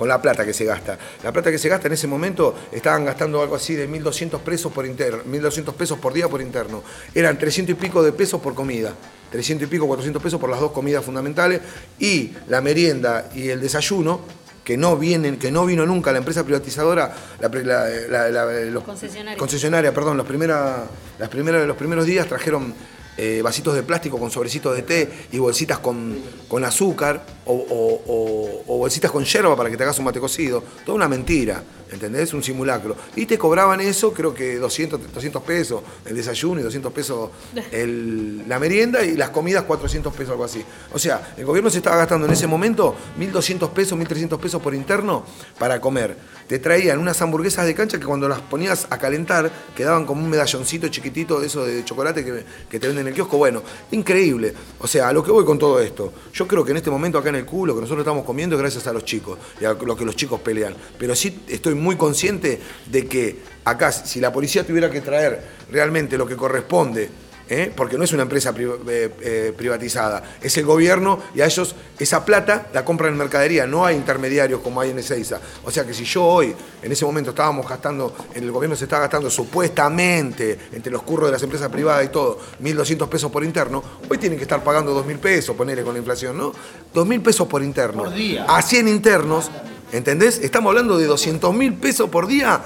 con la plata que se gasta. La plata que se gasta en ese momento estaban gastando algo así de 1.200 pesos por interno, 1.200 pesos por día por interno. Eran 300 y pico de pesos por comida. 300 y pico, 400 pesos por las dos comidas fundamentales y la merienda y el desayuno que no vienen, que no vino nunca la empresa privatizadora, la, pre- la- la- la- los- Concesionaria. concesionaria, perdón, los, primera, las primeras, los primeros días trajeron eh, vasitos de plástico con sobrecitos de té y bolsitas con, con azúcar o, o- bolsitas con yerba para que te hagas un mate cocido. Toda una mentira, ¿entendés? Un simulacro. Y te cobraban eso, creo que 200, 200 pesos el desayuno y 200 pesos el- la merienda y las comidas 400 pesos, algo así. O sea, el gobierno se estaba gastando en ese momento 1.200 pesos, 1.300 pesos por interno para comer. Te traían unas hamburguesas de cancha que cuando las ponías a calentar quedaban como un medalloncito chiquitito de eso de chocolate que, que te venden en el kiosco. Bueno, increíble. O sea, a lo que voy con todo esto. Yo creo que en este momento acá en el culo lo que nosotros estamos comiendo es gracias a los chicos y a lo que los chicos pelean. Pero sí estoy muy consciente de que acá, si la policía tuviera que traer realmente lo que corresponde ¿eh? porque no es una empresa pri- eh, eh, privatizada, es el gobierno y a ellos esa plata la compran en mercadería, no hay intermediarios como hay en Ezeiza. O sea que si yo hoy, en ese momento estábamos gastando, el gobierno se está gastando supuestamente, entre los curros de las empresas privadas y todo, 1.200 pesos por interno, hoy tienen que estar pagando 2.000 pesos, ponele con la inflación, ¿no? 2.000 pesos por interno. Por día. A 100 internos, ¿entendés? Estamos hablando de 200.000 pesos por día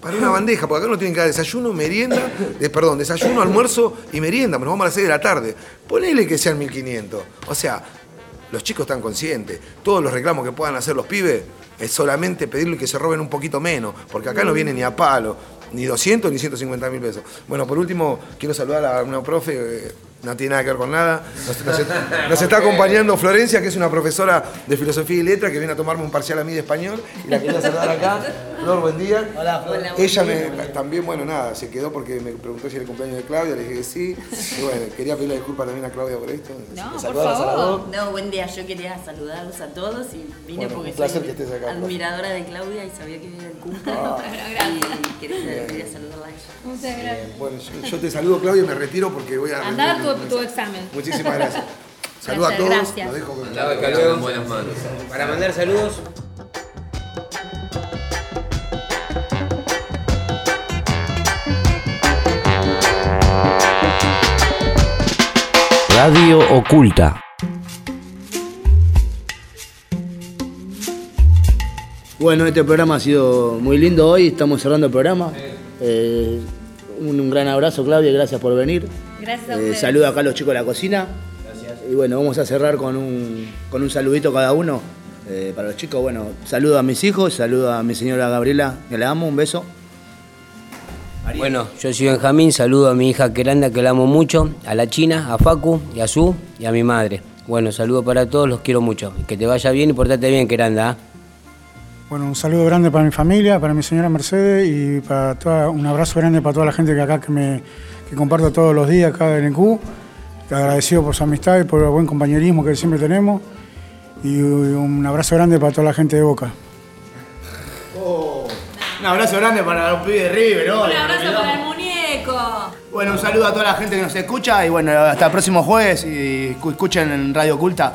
para una bandeja, porque acá no tienen que dar desayuno, merienda, perdón, desayuno, almuerzo y merienda, nos vamos a las 6 de la tarde. Ponele que sean 1500. O sea, los chicos están conscientes. Todos los reclamos que puedan hacer los pibes es solamente pedirle que se roben un poquito menos, porque acá no viene ni a palo, ni 200 ni 150 mil pesos. Bueno, por último, quiero saludar a una profe. eh, no tiene nada que ver con nada. Nos, nos- nos está acompañando Florencia, que es una profesora de filosofía y letra, que viene a tomarme un parcial a mí de español. Y la quería saludar acá. Flor, buen día. Hola, Flor. Ella me, también, bueno, nada, se quedó porque me preguntó si era el cumpleaños de Claudia, le dije que sí. Y bueno, quería pedirle disculpas también a Claudia por esto. No, por favor. No, buen día. Yo quería saludarlos a todos y vine Bueno, porque un placer soy que estés acá, profe. admiradora de Claudia y sabía que era el cumple. Ah. y quería, quería saludarla a ella. Muchas gracias. Bueno, yo, yo te saludo, Claudia, y me retiro porque voy a. Andá a rendir tu, examen. Muchísimas gracias. Saludos a todos. gracias. Los dejo con Andaba en buenas manos. Para mandar saludos. Radio Oculta. Bueno, este programa ha sido muy lindo hoy, estamos cerrando el programa. Eh, un, un gran abrazo, Claudia, gracias por venir. Gracias a Eh, ustedes. saludo acá a los chicos de la cocina. Y bueno, vamos a cerrar con un, con un saludito cada uno. eh, para los chicos, bueno, saludo a mis hijos, saludo a mi señora Gabriela, que la amo, un beso. Bueno, yo soy Benjamín, saludo a mi hija Queranda, que la amo mucho, a la China, a Facu, y a Su y a mi madre. Bueno, saludo para todos, los quiero mucho. Que te vaya bien y portate bien, Queranda. ¿ah? Bueno, un saludo grande para mi familia, para mi señora Mercedes y para toda, un abrazo grande para toda la gente que acá que me que comparto todos los días acá en el Q. Agradecido por su amistad y por el buen compañerismo que siempre tenemos. Y un abrazo grande para toda la gente de Boca. Un abrazo grande para los pibes de River, ¿no? Un abrazo para el muñeco. Bueno, un saludo a toda la gente que nos escucha y bueno, hasta el próximo jueves y escu- escuchen en Radio Oculta.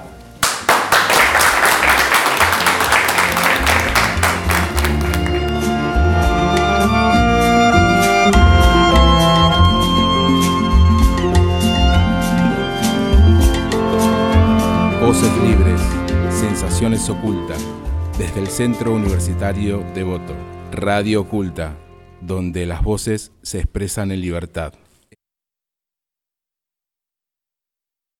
Voces libres, sensaciones ocultas. Desde el Centro Universitario Devoto, Radio Oculta, donde las voces se expresan en libertad.